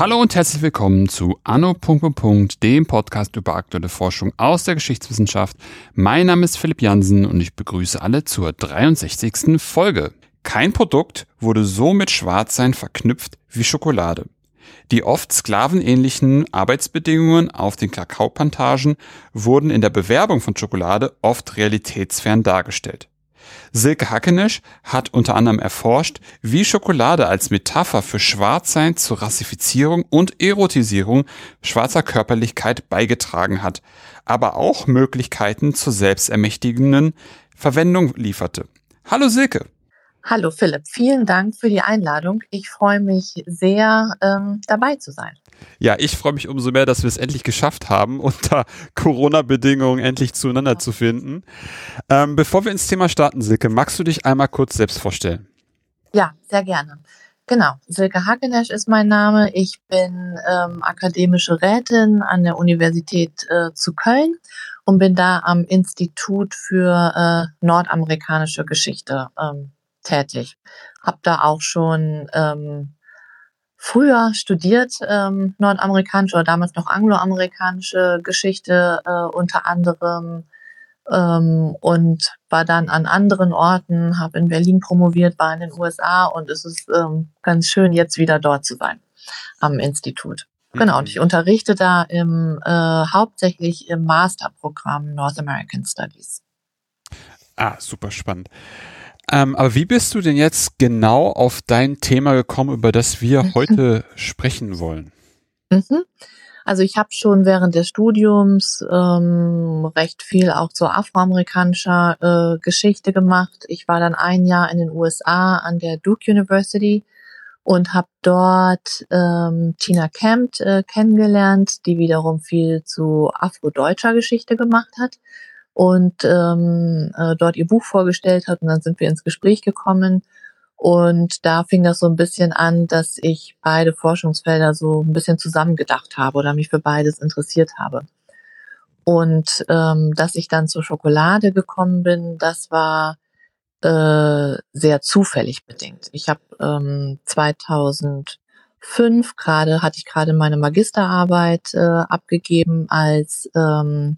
Hallo und herzlich willkommen zu Anno. dem Podcast über aktuelle Forschung aus der Geschichtswissenschaft. Mein Name ist Philipp Jansen und ich begrüße alle zur 63. Folge. Kein Produkt wurde so mit Schwarzsein verknüpft wie Schokolade. Die oft sklavenähnlichen Arbeitsbedingungen auf den Kakaoplantagen wurden in der Bewerbung von Schokolade oft realitätsfern dargestellt. Silke Hackenesch hat unter anderem erforscht, wie Schokolade als Metapher für Schwarzsein zur Rassifizierung und Erotisierung schwarzer Körperlichkeit beigetragen hat, aber auch Möglichkeiten zur selbstermächtigenden Verwendung lieferte. Hallo Silke. Hallo Philipp, vielen Dank für die Einladung. Ich freue mich sehr, ähm, dabei zu sein. Ja, ich freue mich umso mehr, dass wir es endlich geschafft haben, unter Corona-Bedingungen endlich zueinander ja. zu finden. Ähm, bevor wir ins Thema starten, Silke, magst du dich einmal kurz selbst vorstellen? Ja, sehr gerne. Genau, Silke Hagenesch ist mein Name. Ich bin ähm, akademische Rätin an der Universität äh, zu Köln und bin da am Institut für äh, nordamerikanische Geschichte ähm, tätig. Habe da auch schon ähm, früher studiert, ähm, nordamerikanische oder damals noch angloamerikanische Geschichte äh, unter anderem ähm, und war dann an anderen Orten, habe in Berlin promoviert, war in den USA und es ist ähm, ganz schön, jetzt wieder dort zu sein am Institut. Genau, und ich mhm. unterrichte da im äh, hauptsächlich im Masterprogramm North American Studies. Ah, super spannend. Ähm, aber wie bist du denn jetzt genau auf dein Thema gekommen, über das wir mhm. heute sprechen wollen? Mhm. Also ich habe schon während des Studiums ähm, recht viel auch zur afroamerikanischer äh, Geschichte gemacht. Ich war dann ein Jahr in den USA an der Duke University und habe dort ähm, Tina Kempt äh, kennengelernt, die wiederum viel zu afrodeutscher Geschichte gemacht hat und ähm, äh, dort ihr Buch vorgestellt hat und dann sind wir ins Gespräch gekommen und da fing das so ein bisschen an, dass ich beide Forschungsfelder so ein bisschen zusammengedacht habe oder mich für beides interessiert habe. Und ähm, dass ich dann zur Schokolade gekommen bin, das war äh, sehr zufällig bedingt. Ich habe ähm, 2005 gerade hatte ich gerade meine Magisterarbeit äh, abgegeben als ähm,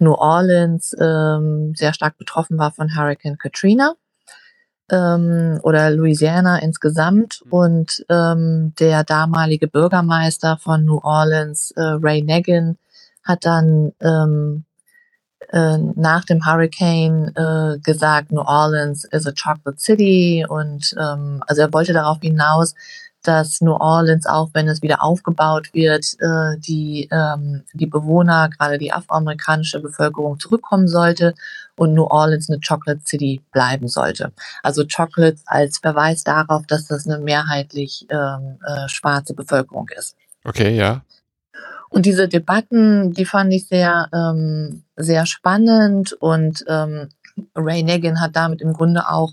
New Orleans ähm, sehr stark betroffen war von Hurricane Katrina ähm, oder Louisiana insgesamt. Mhm. Und ähm, der damalige Bürgermeister von New Orleans, äh, Ray Nagin, hat dann ähm, äh, nach dem Hurricane äh, gesagt, New Orleans is a chocolate city und ähm, also er wollte darauf hinaus, dass New Orleans, auch wenn es wieder aufgebaut wird, äh, die, ähm, die Bewohner, gerade die afroamerikanische Bevölkerung zurückkommen sollte und New Orleans eine Chocolate City bleiben sollte. Also Chocolate als Verweis darauf, dass das eine mehrheitlich ähm, äh, schwarze Bevölkerung ist. Okay, ja. Und diese Debatten, die fand ich sehr, ähm, sehr spannend und ähm, Ray Nagin hat damit im Grunde auch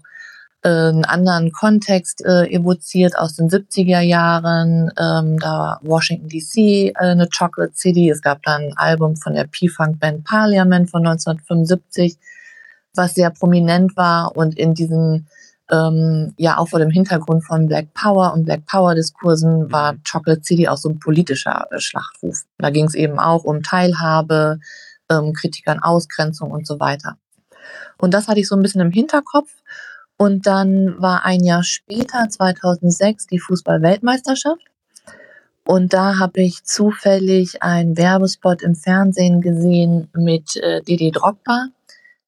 äh, einen anderen Kontext äh, evoziert aus den 70er Jahren. Ähm, da war Washington DC äh, eine Chocolate City. Es gab dann ein Album von der P-Funk-Band Parliament von 1975, was sehr prominent war und in diesen ähm, ja auch vor dem Hintergrund von Black Power und Black Power Diskursen mhm. war Chocolate City auch so ein politischer äh, Schlachtruf. Da ging es eben auch um Teilhabe, ähm, Kritik an Ausgrenzung und so weiter. Und das hatte ich so ein bisschen im Hinterkopf und dann war ein Jahr später, 2006, die Fußball-Weltmeisterschaft. Und da habe ich zufällig einen Werbespot im Fernsehen gesehen mit äh, Didi Drogba,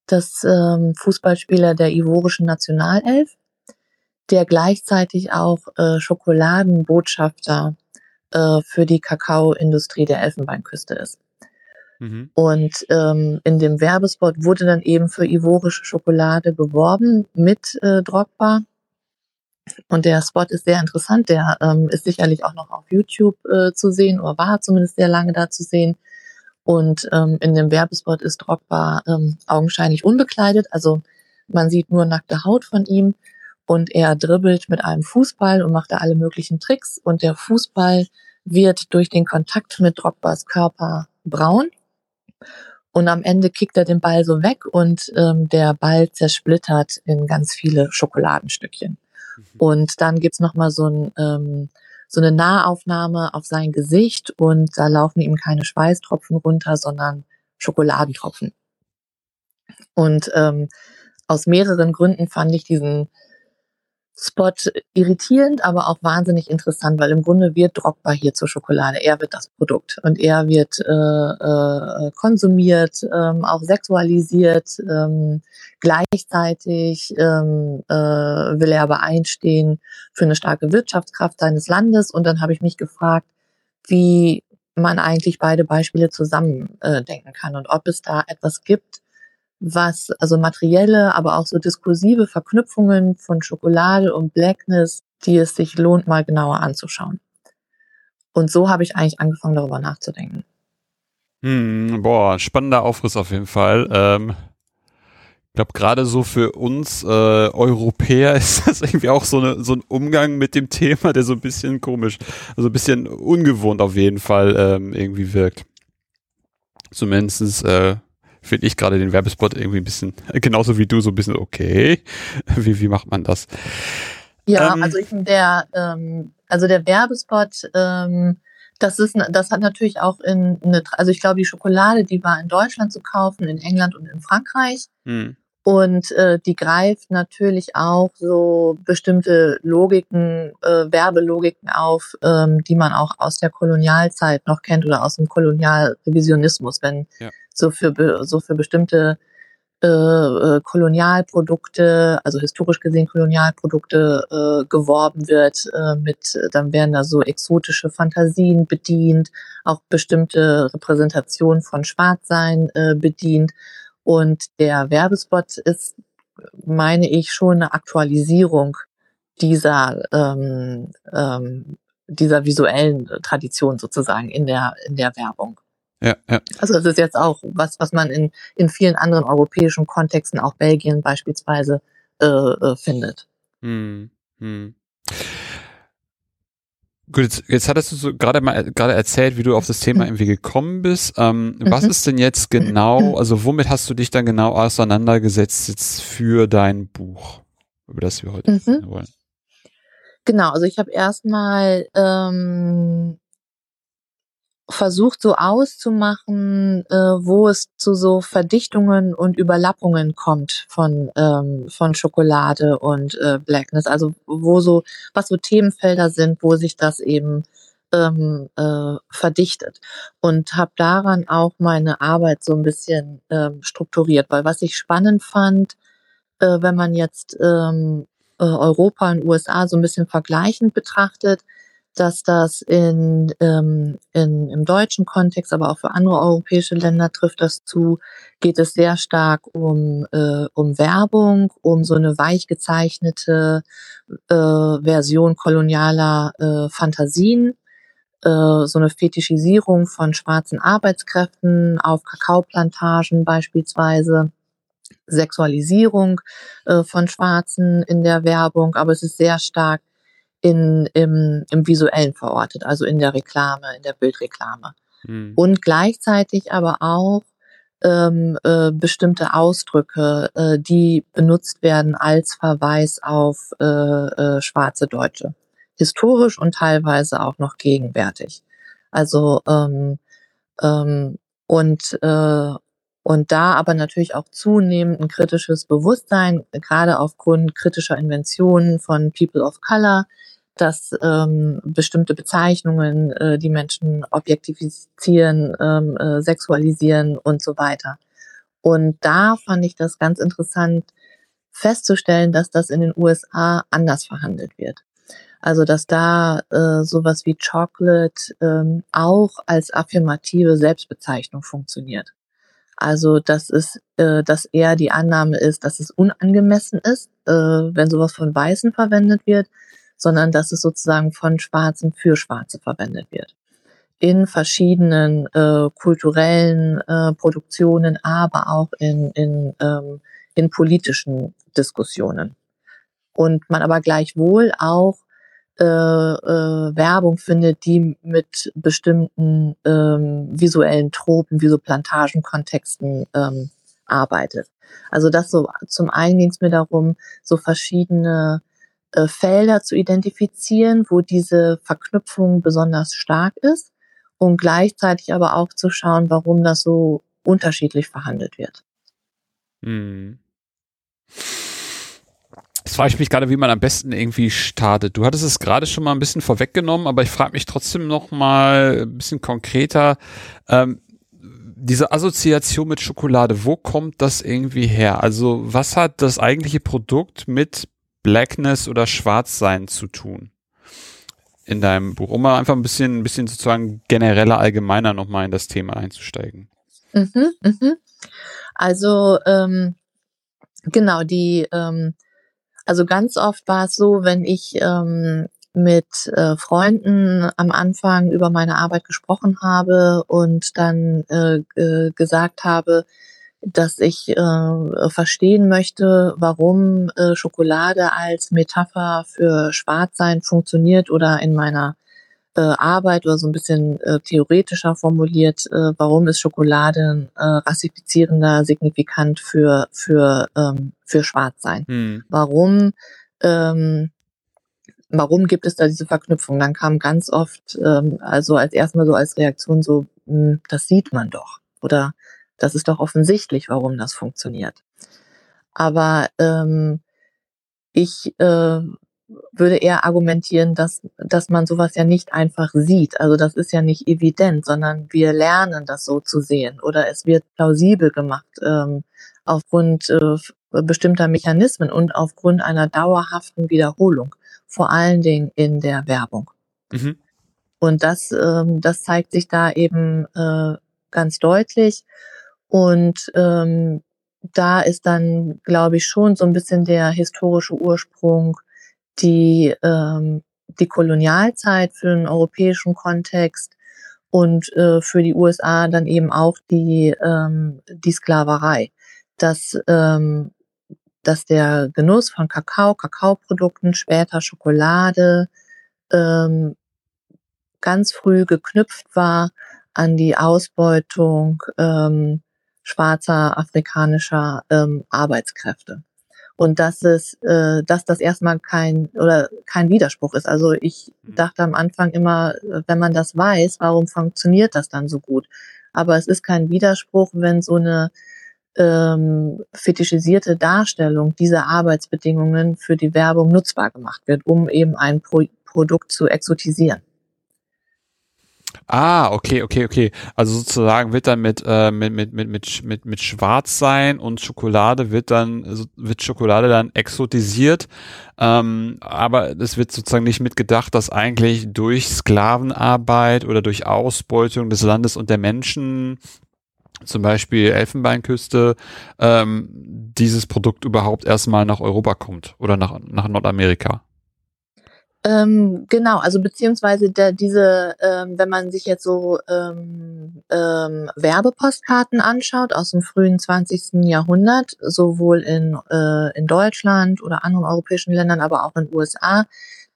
das ähm, Fußballspieler der ivorischen Nationalelf, der gleichzeitig auch äh, Schokoladenbotschafter äh, für die Kakaoindustrie der Elfenbeinküste ist. Mhm. Und ähm, in dem Werbespot wurde dann eben für ivorische Schokolade geworben mit äh, Drogba. Und der Spot ist sehr interessant. Der ähm, ist sicherlich auch noch auf YouTube äh, zu sehen oder war zumindest sehr lange da zu sehen. Und ähm, in dem Werbespot ist Drogba ähm, augenscheinlich unbekleidet. Also man sieht nur nackte Haut von ihm. Und er dribbelt mit einem Fußball und macht da alle möglichen Tricks. Und der Fußball wird durch den Kontakt mit Drogbas Körper braun. Und am Ende kickt er den Ball so weg und ähm, der Ball zersplittert in ganz viele Schokoladenstückchen. Mhm. Und dann gibt's noch mal so, ein, ähm, so eine Nahaufnahme auf sein Gesicht und da laufen ihm keine Schweißtropfen runter, sondern Schokoladentropfen. Und ähm, aus mehreren Gründen fand ich diesen Spot irritierend, aber auch wahnsinnig interessant, weil im Grunde wird Drogba hier zur Schokolade. Er wird das Produkt und er wird äh, äh, konsumiert, ähm, auch sexualisiert. Ähm, gleichzeitig ähm, äh, will er aber einstehen für eine starke Wirtschaftskraft seines Landes. Und dann habe ich mich gefragt, wie man eigentlich beide Beispiele zusammen äh, denken kann und ob es da etwas gibt, was also materielle, aber auch so diskursive Verknüpfungen von Schokolade und Blackness, die es sich lohnt, mal genauer anzuschauen. Und so habe ich eigentlich angefangen, darüber nachzudenken. Hm, boah, spannender Aufriss auf jeden Fall. Ähm, ich glaube, gerade so für uns äh, Europäer ist das irgendwie auch so, eine, so ein Umgang mit dem Thema, der so ein bisschen komisch, also ein bisschen ungewohnt auf jeden Fall ähm, irgendwie wirkt. Zumindest äh, finde ich gerade den Werbespot irgendwie ein bisschen, genauso wie du, so ein bisschen okay. Wie, wie macht man das? Ja, ähm, also ich, der, ähm, also der Werbespot, ähm, das ist, das hat natürlich auch in eine, also ich glaube, die Schokolade, die war in Deutschland zu kaufen, in England und in Frankreich. Hm. Und äh, die greift natürlich auch so bestimmte Logiken, äh, Werbelogiken auf, ähm, die man auch aus der Kolonialzeit noch kennt oder aus dem Kolonialrevisionismus, wenn ja so für, so für bestimmte äh, äh, Kolonialprodukte, also historisch gesehen Kolonialprodukte äh, geworben wird, äh, mit, dann werden da so exotische Fantasien bedient, auch bestimmte Repräsentationen von Schwarzsein äh, bedient. Und der Werbespot ist, meine ich, schon eine Aktualisierung dieser, ähm, ähm, dieser visuellen Tradition sozusagen in der, in der Werbung. Ja, ja. Also das ist jetzt auch was, was man in, in vielen anderen europäischen Kontexten, auch Belgien beispielsweise, äh, äh, findet. Hm, hm. Gut, jetzt, jetzt hattest du so gerade mal gerade erzählt, wie du auf das Thema irgendwie gekommen bist. Ähm, mhm. Was ist denn jetzt genau, also womit hast du dich dann genau auseinandergesetzt jetzt für dein Buch, über das wir heute mhm. wollen? Genau, also ich habe erstmal ähm, versucht so auszumachen, äh, wo es zu so Verdichtungen und Überlappungen kommt von ähm, von Schokolade und äh, Blackness, also wo so was so Themenfelder sind, wo sich das eben ähm, äh, verdichtet. Und habe daran auch meine Arbeit so ein bisschen ähm, strukturiert, weil was ich spannend fand, äh, wenn man jetzt ähm, äh, Europa und USA so ein bisschen vergleichend betrachtet, dass das in, ähm, in, im deutschen Kontext, aber auch für andere europäische Länder trifft das zu, geht es sehr stark um, äh, um Werbung, um so eine weich gezeichnete äh, Version kolonialer äh, Fantasien, äh, so eine Fetischisierung von schwarzen Arbeitskräften auf Kakaoplantagen beispielsweise. Sexualisierung äh, von Schwarzen in der Werbung, aber es ist sehr stark in, im, im Visuellen verortet, also in der Reklame, in der Bildreklame. Mhm. Und gleichzeitig aber auch ähm, äh, bestimmte Ausdrücke, äh, die benutzt werden als Verweis auf äh, äh, schwarze Deutsche. Historisch und teilweise auch noch gegenwärtig. Also ähm, ähm, und äh, und da aber natürlich auch zunehmend ein kritisches Bewusstsein, gerade aufgrund kritischer Inventionen von People of Color, dass ähm, bestimmte Bezeichnungen äh, die Menschen objektifizieren, ähm, äh, sexualisieren und so weiter. Und da fand ich das ganz interessant festzustellen, dass das in den USA anders verhandelt wird. Also dass da äh, sowas wie Chocolate ähm, auch als affirmative Selbstbezeichnung funktioniert. Also dass es, äh, dass eher die Annahme ist, dass es unangemessen ist, äh, wenn sowas von Weißen verwendet wird, sondern dass es sozusagen von Schwarzen für Schwarze verwendet wird. In verschiedenen äh, kulturellen äh, Produktionen, aber auch in, in, ähm, in politischen Diskussionen. Und man aber gleichwohl auch äh, äh, Werbung findet, die mit bestimmten ähm, visuellen Tropen, wie so Plantagenkontexten ähm, arbeitet. Also das so zum einen ging es mir darum, so verschiedene äh, Felder zu identifizieren, wo diese Verknüpfung besonders stark ist und gleichzeitig aber auch zu schauen, warum das so unterschiedlich verhandelt wird. Hm. Jetzt frage ich mich gerade, wie man am besten irgendwie startet. Du hattest es gerade schon mal ein bisschen vorweggenommen, aber ich frage mich trotzdem noch mal ein bisschen konkreter. Ähm, diese Assoziation mit Schokolade, wo kommt das irgendwie her? Also was hat das eigentliche Produkt mit Blackness oder Schwarzsein zu tun? In deinem Buch, um mal einfach ein bisschen, ein bisschen sozusagen genereller, allgemeiner nochmal in das Thema einzusteigen. Mhm, mhm. Also ähm, genau, die ähm, also ganz oft war es so, wenn ich ähm, mit äh, Freunden am Anfang über meine Arbeit gesprochen habe und dann äh, gesagt habe, dass ich äh, verstehen möchte, warum äh, Schokolade als Metapher für Schwarzsein funktioniert oder in meiner äh, Arbeit oder so ein bisschen äh, theoretischer formuliert, äh, warum ist Schokolade ein äh, rassifizierender Signifikant für für ähm, für Schwarzsein? Hm. Warum ähm, warum gibt es da diese Verknüpfung? Dann kam ganz oft, ähm, also als erstmal so als Reaktion so, mh, hm, das sieht man doch oder das ist doch offensichtlich, warum das funktioniert. Aber ähm, ich äh, würde eher argumentieren, dass, dass man sowas ja nicht einfach sieht. Also das ist ja nicht evident, sondern wir lernen das so zu sehen oder es wird plausibel gemacht ähm, aufgrund äh, bestimmter Mechanismen und aufgrund einer dauerhaften Wiederholung, vor allen Dingen in der Werbung. Mhm. Und das, ähm, das zeigt sich da eben äh, ganz deutlich. Und ähm, da ist dann, glaube ich, schon so ein bisschen der historische Ursprung die, ähm, die Kolonialzeit für den europäischen Kontext und äh, für die USA dann eben auch die, ähm, die Sklaverei. Dass, ähm, dass der Genuss von Kakao, Kakaoprodukten, später Schokolade ähm, ganz früh geknüpft war an die Ausbeutung ähm, schwarzer afrikanischer ähm, Arbeitskräfte und dass es, äh, dass das erstmal kein oder kein Widerspruch ist. Also ich mhm. dachte am Anfang immer, wenn man das weiß, warum funktioniert das dann so gut? Aber es ist kein Widerspruch, wenn so eine ähm, fetischisierte Darstellung dieser Arbeitsbedingungen für die Werbung nutzbar gemacht wird, um eben ein Pro Produkt zu exotisieren. Ah, okay, okay, okay. Also sozusagen wird dann mit äh, mit mit mit mit mit mit Schwarz sein und Schokolade wird dann wird Schokolade dann exotisiert, ähm, aber es wird sozusagen nicht mitgedacht, dass eigentlich durch Sklavenarbeit oder durch Ausbeutung des Landes und der Menschen zum Beispiel Elfenbeinküste, ähm, dieses Produkt überhaupt erstmal nach Europa kommt oder nach, nach Nordamerika. Ähm, genau, also beziehungsweise der, diese, ähm, wenn man sich jetzt so ähm, ähm, Werbepostkarten anschaut aus dem frühen 20. Jahrhundert, sowohl in, äh, in Deutschland oder anderen europäischen Ländern, aber auch in den USA,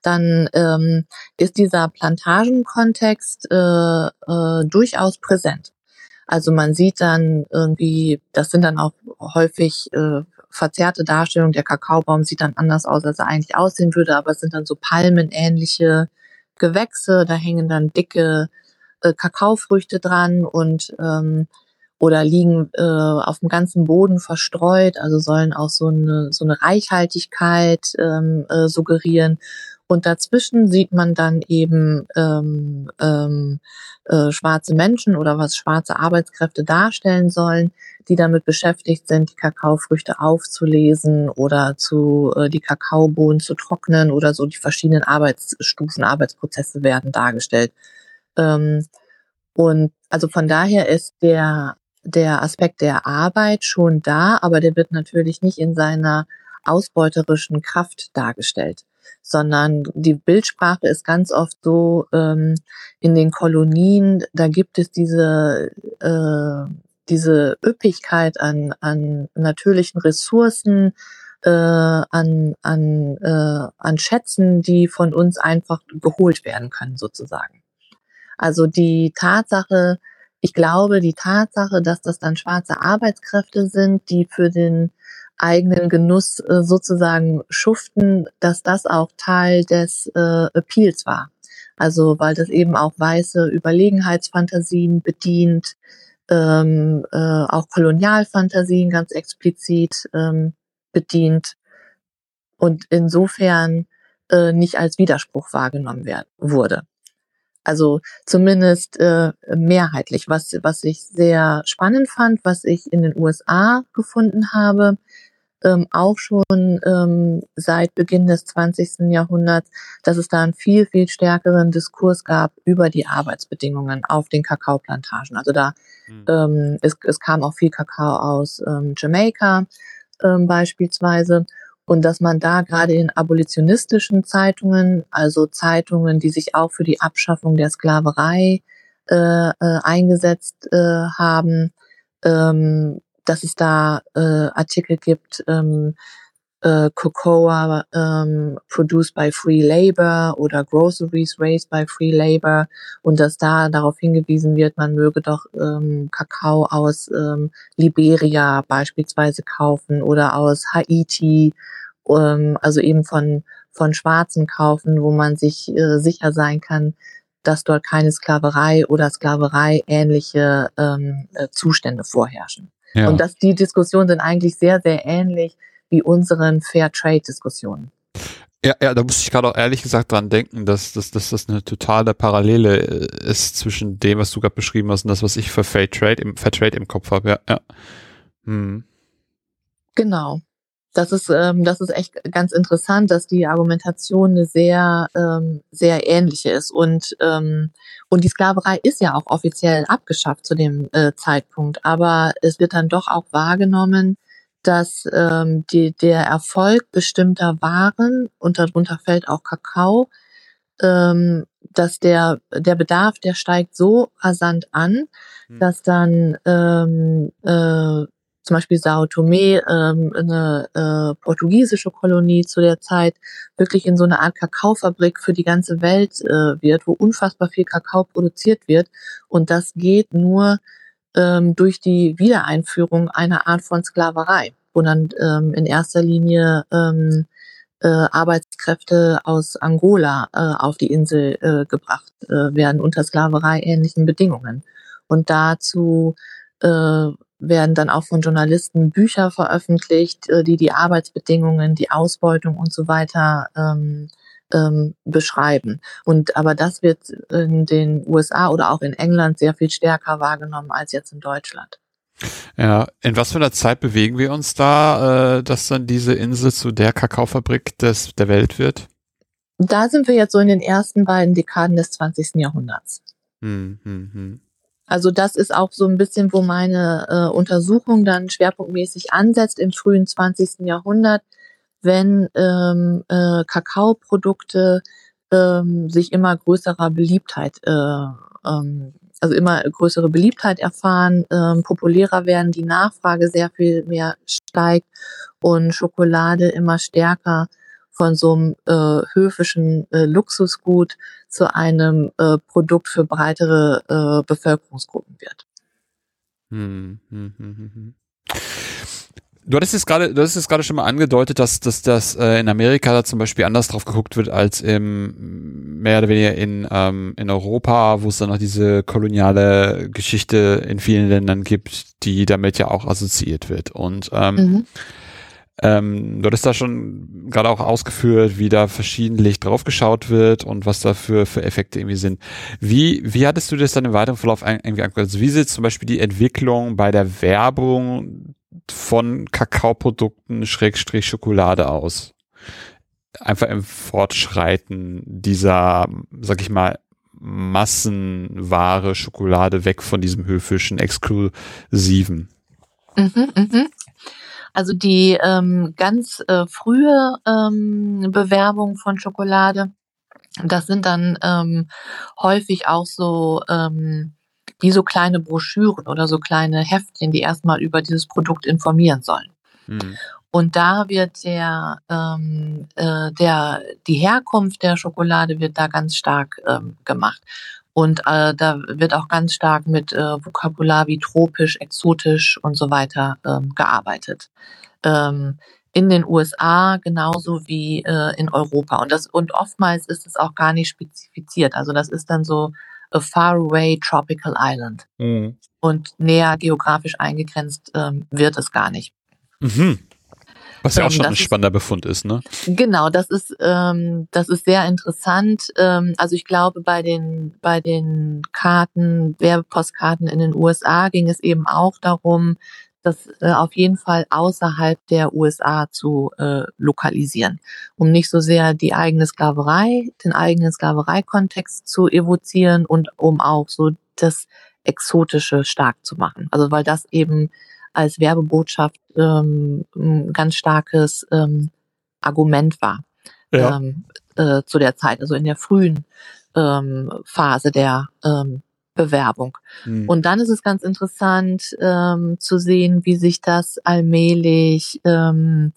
dann ähm, ist dieser Plantagenkontext äh, äh, durchaus präsent. Also man sieht dann irgendwie, das sind dann auch häufig äh, verzerrte Darstellung. Der Kakaobaum sieht dann anders aus, als er eigentlich aussehen würde, aber es sind dann so palmenähnliche Gewächse, da hängen dann dicke äh, Kakaofrüchte dran und ähm, oder liegen äh, auf dem ganzen Boden verstreut, also sollen auch so eine, so eine Reichhaltigkeit ähm, äh, suggerieren. Und dazwischen sieht man dann eben ähm, ähm, äh, schwarze Menschen oder was schwarze Arbeitskräfte darstellen sollen, die damit beschäftigt sind, die Kakaofrüchte aufzulesen oder zu äh, die Kakaobohnen zu trocknen oder so die verschiedenen Arbeitsstufen, Arbeitsprozesse werden dargestellt. Ähm, und also von daher ist der der Aspekt der Arbeit schon da, aber der wird natürlich nicht in seiner ausbeuterischen Kraft dargestellt sondern die Bildsprache ist ganz oft so ähm, in den Kolonien, da gibt es diese äh, diese Üppigkeit an, an natürlichen Ressourcen, äh, an, an, äh, an Schätzen, die von uns einfach geholt werden können, sozusagen. Also die Tatsache, ich glaube, die Tatsache, dass das dann schwarze Arbeitskräfte sind, die für den eigenen Genuss äh, sozusagen schuften, dass das auch Teil des äh, Appeals war. Also weil das eben auch weiße Überlegenheitsfantasien bedient, ähm, äh, auch Kolonialfantasien ganz explizit ähm, bedient und insofern äh, nicht als Widerspruch wahrgenommen werden, wurde. Also zumindest äh, mehrheitlich. Was, was ich sehr spannend fand, was ich in den USA gefunden habe, ähm, auch schon ähm, seit Beginn des 20. Jahrhunderts, dass es da einen viel, viel stärkeren Diskurs gab über die Arbeitsbedingungen auf den Kakaoplantagen. Also da mhm. ähm, es, es kam auch viel Kakao aus ähm, Jamaika ähm, beispielsweise und dass man da gerade in abolitionistischen Zeitungen, also Zeitungen, die sich auch für die Abschaffung der Sklaverei äh, äh, eingesetzt äh, haben, ähm, dass es da äh, Artikel gibt, ähm, äh, Cocoa ähm, produced by free labor oder Groceries raised by free labor und dass da darauf hingewiesen wird, man möge doch ähm, Kakao aus ähm, Liberia beispielsweise kaufen oder aus Haiti, ähm, also eben von von Schwarzen kaufen, wo man sich äh, sicher sein kann, dass dort keine Sklaverei oder Sklaverei ähnliche ähm, äh, Zustände vorherrschen. Ja. Und dass die Diskussionen sind eigentlich sehr, sehr ähnlich wie unseren Fair Trade Diskussionen. Ja, ja, da muss ich gerade auch ehrlich gesagt dran denken, dass, dass, dass das eine totale Parallele äh, ist zwischen dem, was du gerade beschrieben hast und das, was ich für Fair Trade im, Fair Trade im Kopf habe. Ja, ja. Hm. Genau. Das ist, ähm, das ist echt ganz interessant, dass die Argumentation eine sehr, ähm, sehr ähnliche ist. Und, ähm, und die Sklaverei ist ja auch offiziell abgeschafft zu dem äh, Zeitpunkt. Aber es wird dann doch auch wahrgenommen, dass ähm, die, der Erfolg bestimmter Waren, und darunter fällt auch Kakao, ähm, dass der, der Bedarf, der steigt so rasant an, hm. dass dann ähm, äh, zum Beispiel Sao Tome, ähm, eine äh, portugiesische Kolonie zu der Zeit, wirklich in so eine Art Kakaofabrik für die ganze Welt äh, wird, wo unfassbar viel Kakao produziert wird. Und das geht nur ähm, durch die Wiedereinführung einer Art von Sklaverei, wo dann ähm, in erster Linie ähm, äh, Arbeitskräfte aus Angola äh, auf die Insel äh, gebracht äh, werden unter Sklaverei ähnlichen Bedingungen. Und dazu äh, werden dann auch von Journalisten Bücher veröffentlicht, äh, die die Arbeitsbedingungen, die Ausbeutung und so weiter ähm, ähm, beschreiben. Und aber das wird in den USA oder auch in England sehr viel stärker wahrgenommen als jetzt in Deutschland. Ja, in was für einer Zeit bewegen wir uns da, äh, dass dann diese Insel zu der Kakaofabrik des, der Welt wird? Da sind wir jetzt so in den ersten beiden Dekaden des 20. Jahrhunderts. Hm, hm, hm. Also das ist auch so ein bisschen, wo meine äh, Untersuchung dann schwerpunktmäßig ansetzt im frühen 20. Jahrhundert, wenn ähm, äh, Kakaoprodukte ähm, sich immer größerer Beliebtheit, äh, ähm, also immer größere Beliebtheit erfahren, ähm, populärer werden, die Nachfrage sehr viel mehr steigt und Schokolade immer stärker von so einem äh, höfischen äh, Luxusgut zu einem äh, Produkt für breitere äh, Bevölkerungsgruppen wird. Hm, hm, hm, hm, hm. Du hattest es gerade, du hattest es gerade schon mal angedeutet, dass, dass das äh, in Amerika da zum Beispiel anders drauf geguckt wird als im mehr oder weniger in ähm, in Europa, wo es dann noch diese koloniale Geschichte in vielen Ländern gibt, die damit ja auch assoziiert wird. Und ähm, mhm. Ähm, du hattest da schon gerade auch ausgeführt, wie da verschiedentlich draufgeschaut wird und was da für, für Effekte irgendwie sind. Wie, wie hattest du das dann im weiteren Verlauf irgendwie angeguckt? Also wie sieht zum Beispiel die Entwicklung bei der Werbung von Kakaoprodukten Schrägstrich Schokolade aus? Einfach im Fortschreiten dieser, sag ich mal, Massenware Schokolade weg von diesem höfischen, exklusiven. Mhm, mhm. Also die ähm, ganz äh, frühe ähm, Bewerbung von Schokolade, das sind dann ähm, häufig auch so ähm, wie so kleine Broschüren oder so kleine Heftchen, die erstmal über dieses Produkt informieren sollen. Mhm. Und da wird der, ähm, äh, der, die Herkunft der Schokolade wird da ganz stark ähm, gemacht. Und äh, da wird auch ganz stark mit äh, Vokabular wie tropisch, exotisch und so weiter ähm, gearbeitet. Ähm, in den USA genauso wie äh, in Europa. Und das und oftmals ist es auch gar nicht spezifiziert. Also das ist dann so a faraway tropical island. Mhm. Und näher geografisch eingegrenzt ähm, wird es gar nicht. Mhm. Was ja auch ähm, schon ein spannender Befund ist, ne? Genau, das ist ähm, das ist sehr interessant. Ähm, also ich glaube, bei den bei den Karten, Werbepostkarten in den USA ging es eben auch darum, das äh, auf jeden Fall außerhalb der USA zu äh, lokalisieren, um nicht so sehr die eigene Sklaverei, den eigenen Sklavereikontext zu evozieren und um auch so das Exotische stark zu machen. Also weil das eben als Werbebotschaft ähm, ein ganz starkes ähm, Argument war ja. ähm, äh, zu der Zeit, also in der frühen ähm, Phase der ähm, Bewerbung. Hm. Und dann ist es ganz interessant ähm, zu sehen, wie sich das allmählich ähm,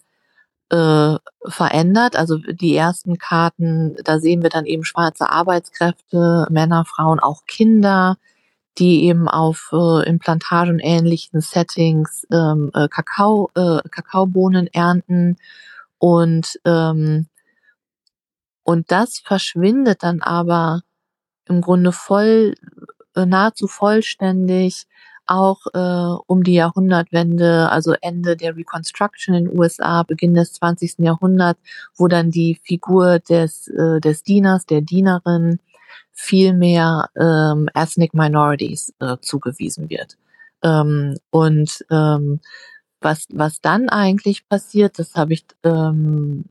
äh, verändert. Also die ersten Karten, da sehen wir dann eben schwarze Arbeitskräfte, Männer, Frauen, auch Kinder, die eben auf äh, in Plantagen ähnlichen Settings ähm, äh, Kakao, äh, Kakaobohnen ernten und ähm, und das verschwindet dann aber im Grunde voll äh, nahezu vollständig auch äh, um die Jahrhundertwende, also Ende der Reconstruction in den USA, Beginn des 20. Jahrhunderts, wo dann die Figur des, äh, des Dieners, der Dienerin viel mehr ähm, Ethnic Minorities äh, zugewiesen wird. Ähm, und ähm, was, was dann eigentlich passiert, das habe ich ähm,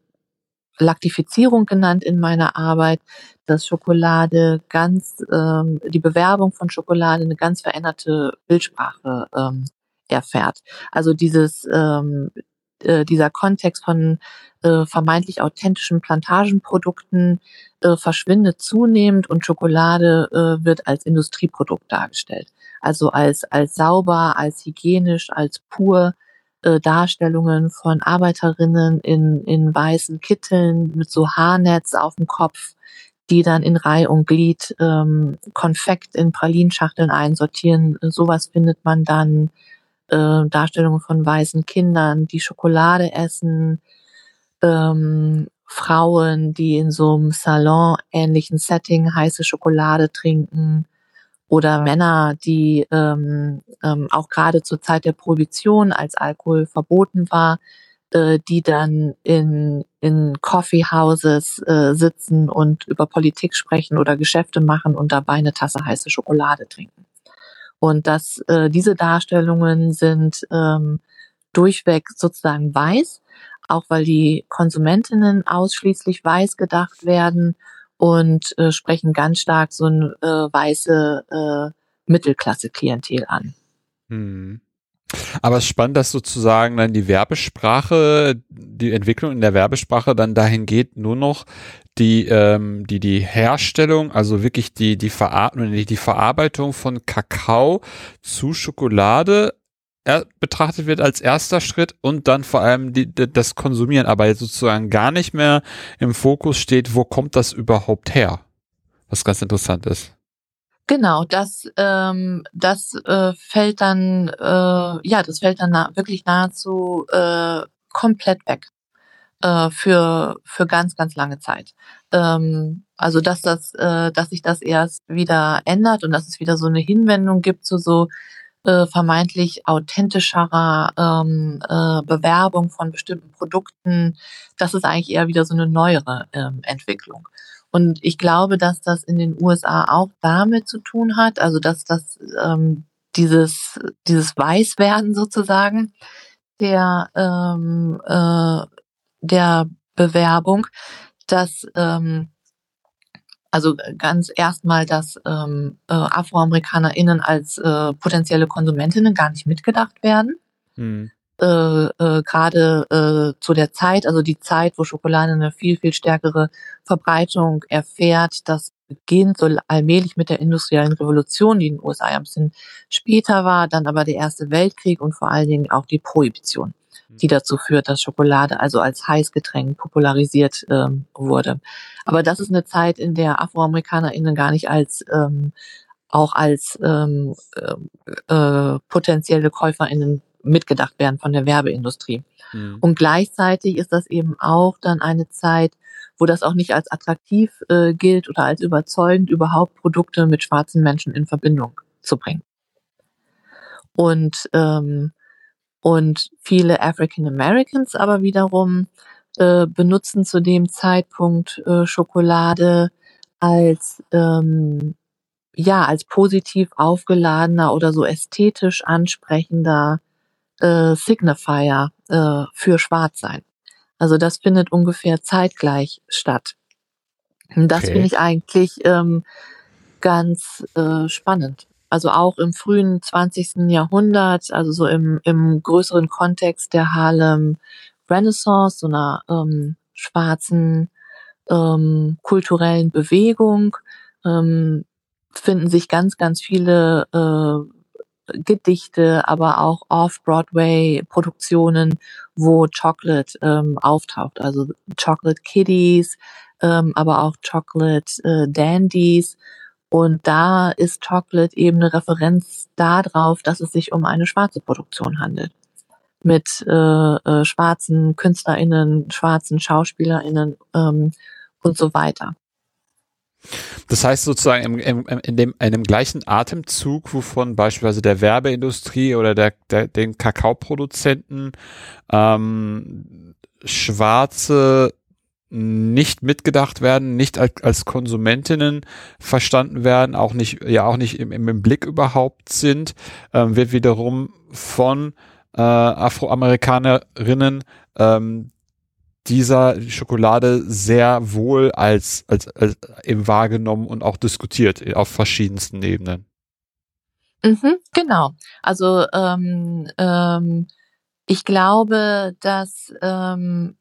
Laktifizierung genannt in meiner Arbeit, dass Schokolade ganz, ähm, die Bewerbung von Schokolade eine ganz veränderte Bildsprache ähm, erfährt. Also dieses, ähm, äh, dieser Kontext von äh, vermeintlich authentischen Plantagenprodukten äh, verschwindet zunehmend und Schokolade äh, wird als Industrieprodukt dargestellt. Also als, als sauber, als hygienisch, als pur äh, Darstellungen von Arbeiterinnen in, in weißen Kitteln mit so Haarnetz auf dem Kopf, die dann in Reih und Glied ähm, Konfekt in Pralinschachteln einsortieren. Sowas findet man dann. Äh, Darstellungen von weißen Kindern, die Schokolade essen, ähm, Frauen, die in so einem Salon-ähnlichen Setting heiße Schokolade trinken oder Männer, die ähm, ähm, auch gerade zur Zeit der Prohibition, als Alkohol verboten war, äh, die dann in, in Coffeehouses äh, sitzen und über Politik sprechen oder Geschäfte machen und dabei eine Tasse heiße Schokolade trinken. Und dass äh, diese Darstellungen sind ähm, durchweg sozusagen weiß auch weil die Konsumentinnen ausschließlich weiß gedacht werden und äh, sprechen ganz stark so ein äh, weiße äh, Mittelklasse-Klientel an. Hm. Aber es ist spannend, dass sozusagen dann die Werbesprache, die Entwicklung in der Werbesprache dann dahin geht, nur noch die, ähm, die, die Herstellung, also wirklich die, die Verarbeitung, die Verarbeitung von Kakao zu Schokolade er betrachtet wird als erster Schritt und dann vor allem die, das Konsumieren, aber jetzt sozusagen gar nicht mehr im Fokus steht, wo kommt das überhaupt her? Was ganz interessant ist. Genau, das, ähm, das äh, fällt dann, äh, ja, das fällt dann na wirklich nahezu äh, komplett weg äh, für für ganz ganz lange Zeit. Ähm, also dass das, äh, dass sich das erst wieder ändert und dass es wieder so eine Hinwendung gibt zu so äh, vermeintlich authentischerer ähm, äh, Bewerbung von bestimmten Produkten, das ist eigentlich eher wieder so eine neuere ähm, Entwicklung. Und ich glaube, dass das in den USA auch damit zu tun hat, also dass das ähm, dieses dieses Weißwerden sozusagen der ähm, äh, der Bewerbung, dass ähm, also ganz erstmal, dass ähm, äh, AfroamerikanerInnen als äh, potenzielle Konsumentinnen gar nicht mitgedacht werden. Mhm. Äh, äh, Gerade äh, zu der Zeit, also die Zeit, wo Schokolade eine viel, viel stärkere Verbreitung erfährt, das beginnt so allmählich mit der industriellen Revolution, die in den USA ein bisschen später war, dann aber der Erste Weltkrieg und vor allen Dingen auch die Prohibition. die dazu führt, dass Schokolade also als Heißgetränk popularisiert ähm, wurde. Aber das ist eine Zeit, in der AfroamerikanerInnen gar nicht als ähm, auch als ähm, äh, äh, potenzielle KäuferInnen mitgedacht werden von der Werbeindustrie. Mhm. Und gleichzeitig ist das eben auch dann eine Zeit, wo das auch nicht als attraktiv äh, gilt oder als überzeugend, überhaupt Produkte mit schwarzen Menschen in Verbindung zu bringen. Und, ähm, und viele African Americans aber wiederum äh, benutzen zu dem Zeitpunkt äh, Schokolade als ähm, ja als positiv aufgeladener oder so ästhetisch ansprechender äh, Signifier äh, für Schwarzsein. Also das findet ungefähr zeitgleich statt. Und das okay. finde ich eigentlich ähm, ganz äh, spannend. Also auch im frühen 20. Jahrhundert, also so im, im größeren Kontext der Harlem Renaissance, so einer ähm, schwarzen ähm, kulturellen Bewegung, ähm, finden sich ganz, ganz viele äh, Gedichte, aber auch Off-Broadway-Produktionen, wo Chocolate ähm, auftaucht. Also Chocolate Kitties, ähm, aber auch Chocolate äh, Dandies. Und da ist Chocolate eben eine Referenz darauf, dass es sich um eine schwarze Produktion handelt. Mit äh, äh, schwarzen KünstlerInnen, schwarzen SchauspielerInnen ähm, und so weiter. Das heißt sozusagen im, im, in, dem, in gleichen Atemzug, wovon beispielsweise der Werbeindustrie oder der, der, den Kakaoproduzenten ähm, schwarze nicht mitgedacht werden, nicht als, als Konsumentinnen verstanden werden, auch nicht, ja auch nicht im, im Blick überhaupt sind, ähm, wird wiederum von äh, Afroamerikanerinnen ähm, dieser Schokolade sehr wohl als, als, als eben wahrgenommen und auch diskutiert auf verschiedensten Ebenen. Mhm, genau. Also ähm, ähm, ich glaube, dass, ähm,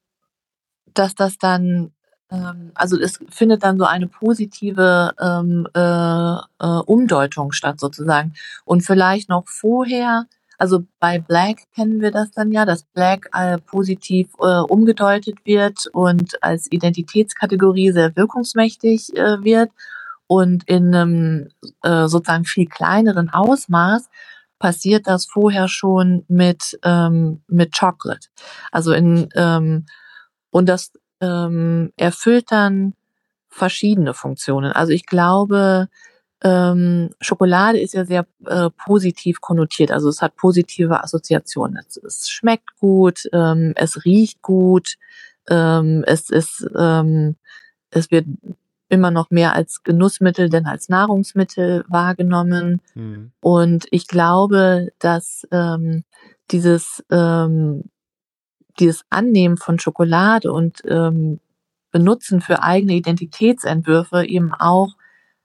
dass das dann, ähm, also es findet dann so eine positive ähm, äh, äh, Umdeutung statt sozusagen. Und vielleicht noch vorher also bei Black kennen wir das dann ja, dass Black äh, positiv äh, umgedeutet wird und als Identitätskategorie sehr wirkungsmächtig äh, wird. Und in einem äh, sozusagen viel kleineren Ausmaß passiert das vorher schon mit, ähm, mit Chocolate. Also in, ähm, und das ähm, erfüllt dann verschiedene Funktionen. Also ich glaube, ähm, Schokolade ist ja sehr äh, positiv konnotiert, also es hat positive Assoziationen. Es, es schmeckt gut, ähm, es riecht gut, ähm, es ist, ähm, es wird immer noch mehr als Genussmittel denn als Nahrungsmittel wahrgenommen. Mhm. Und ich glaube, dass ähm, dieses ähm, dieses Annehmen von Schokolade und ähm, Benutzen für eigene Identitätsentwürfe eben auch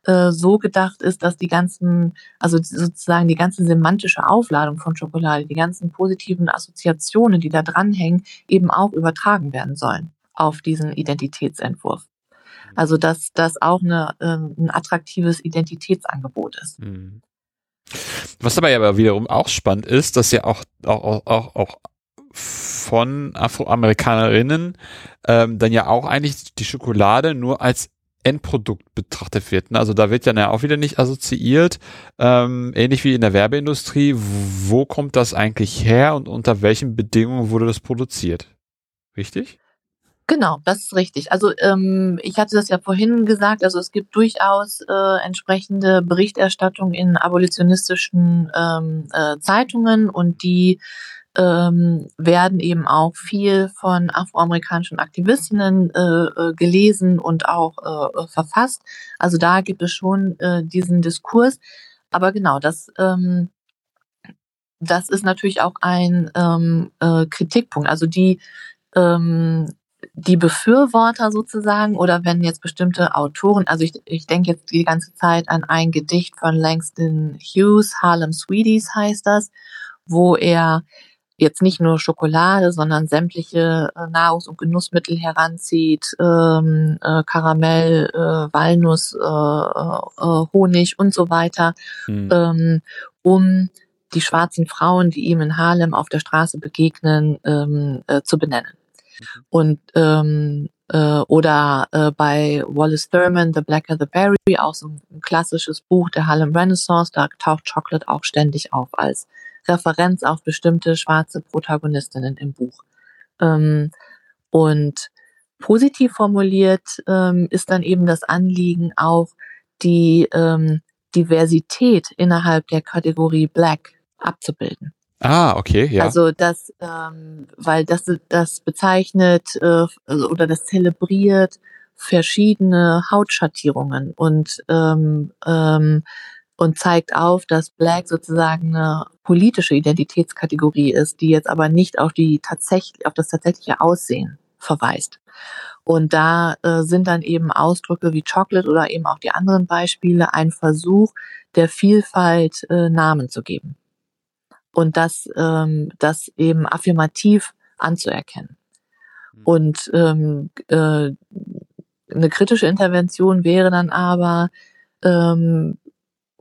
äh, so gedacht ist, dass die ganzen, also sozusagen die ganze semantische Aufladung von Schokolade, die ganzen positiven Assoziationen, die da dranhängen, eben auch übertragen werden sollen auf diesen Identitätsentwurf. Also dass das auch eine, äh, ein attraktives Identitätsangebot ist. Mhm. Was dabei aber wiederum auch spannend ist, dass ja auch, auch, auch, auch von Afroamerikanerinnen ähm, dann ja auch eigentlich die Schokolade nur als Endprodukt betrachtet wird. Ne? Also da wird ja auch wieder nicht assoziiert, ähm, ähnlich wie in der Werbeindustrie, wo kommt das eigentlich her und unter welchen Bedingungen wurde das produziert? Richtig? Genau, das ist richtig. Also ähm, ich hatte das ja vorhin gesagt, also es gibt durchaus äh, entsprechende Berichterstattung in abolitionistischen ähm, äh, Zeitungen und die ähm, werden eben auch viel von afroamerikanischen Aktivistinnen äh, äh, gelesen und auch äh, verfasst. Also da gibt es schon äh, diesen Diskurs. Aber genau, das, ähm, das ist natürlich auch ein ähm, äh, Kritikpunkt. Also die, ähm, die Befürworter sozusagen oder wenn jetzt bestimmte Autoren, also ich, ich denke jetzt die ganze Zeit an ein Gedicht von Langston Hughes, Harlem Sweeties heißt das, wo er jetzt nicht nur Schokolade, sondern sämtliche äh, Nahrungs- und Genussmittel heranzieht, ähm, äh, Karamell, äh, Walnuss, äh, äh, Honig und so weiter, mhm. ähm, um die schwarzen Frauen, die ihm in Harlem auf der Straße begegnen, ähm, äh, zu benennen. Mhm. Und ähm, äh, oder äh, bei Wallace Thurman, The Blacker the Berry, auch so ein klassisches Buch der Harlem Renaissance, da taucht Chocolate auch ständig auf als Referenz auf bestimmte schwarze Protagonistinnen im Buch. Ähm, und positiv formuliert ähm, ist dann eben das Anliegen auch die ähm, Diversität innerhalb der Kategorie Black abzubilden. Ah, okay, ja. Also das, ähm, weil das das bezeichnet äh, also, oder das zelebriert verschiedene Hautschattierungen und ähm, ähm, und zeigt auf, dass Black sozusagen eine politische Identitätskategorie ist, die jetzt aber nicht auf die tatsächlich auf das tatsächliche Aussehen verweist. Und da äh, sind dann eben Ausdrücke wie Chocolate oder eben auch die anderen Beispiele ein Versuch, der Vielfalt äh, Namen zu geben und das, ähm, das eben affirmativ anzuerkennen. Mhm. Und ähm, äh, eine kritische Intervention wäre dann aber ähm,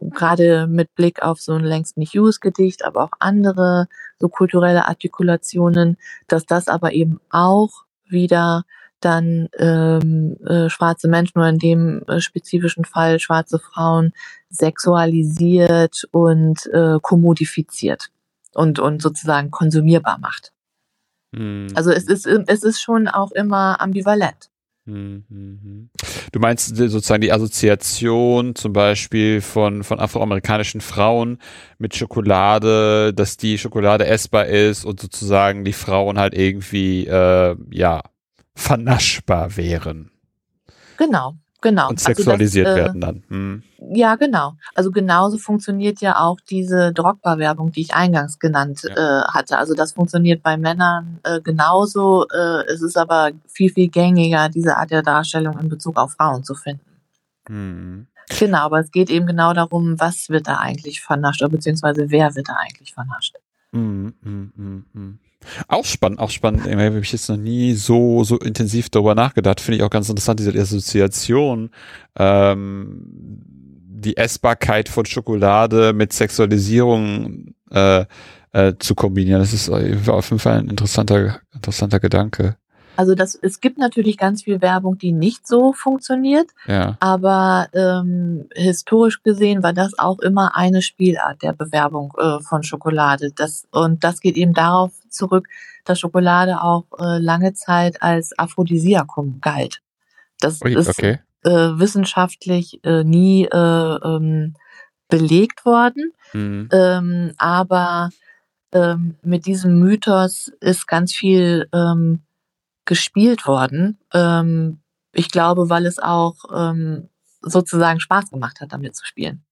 gerade mit Blick auf so ein längst nicht Hughes Gedicht, aber auch andere so kulturelle Artikulationen, dass das aber eben auch wieder dann ähm, äh, schwarze Menschen oder in dem äh, spezifischen Fall schwarze Frauen sexualisiert und äh, kommodifiziert und, und sozusagen konsumierbar macht. Mhm. Also es ist, es ist schon auch immer ambivalent. Du meinst sozusagen die Assoziation zum Beispiel von, von afroamerikanischen Frauen mit Schokolade, dass die Schokolade essbar ist und sozusagen die Frauen halt irgendwie, äh, ja, vernaschbar wären. Genau, Genau. Und sexualisiert also das, äh, werden dann. Hm. Ja, genau. Also genauso funktioniert ja auch diese Drogba-Werbung, die ich eingangs genannt ja. äh, hatte. Also das funktioniert bei Männern äh, genauso. Äh, es ist aber viel, viel gängiger, diese Art der Darstellung in Bezug auf Frauen zu finden. Hm. Genau, aber es geht eben genau darum, was wird da eigentlich vernascht, oder beziehungsweise wer wird da eigentlich vernascht. Hm, hm, hm, hm. Auch spannend, auch spannend. Ich habe ich jetzt noch nie so, so intensiv darüber nachgedacht. Finde ich auch ganz interessant, diese Assoziation, ähm, die Essbarkeit von Schokolade mit Sexualisierung äh, äh, zu kombinieren. Das ist auf jeden Fall ein interessanter, interessanter Gedanke. Also das, es gibt natürlich ganz viel Werbung, die nicht so funktioniert, ja. aber ähm, historisch gesehen war das auch immer eine Spielart der Bewerbung äh, von Schokolade. Das, und das geht eben darauf zurück, dass Schokolade auch äh, lange Zeit als Aphrodisiakum galt. Das Ui, ist okay. äh, wissenschaftlich äh, nie äh, ähm, belegt worden, mhm. ähm, aber ähm, mit diesem Mythos ist ganz viel ähm, gespielt worden. Ähm, ich glaube, weil es auch ähm, sozusagen Spaß gemacht hat, damit zu spielen.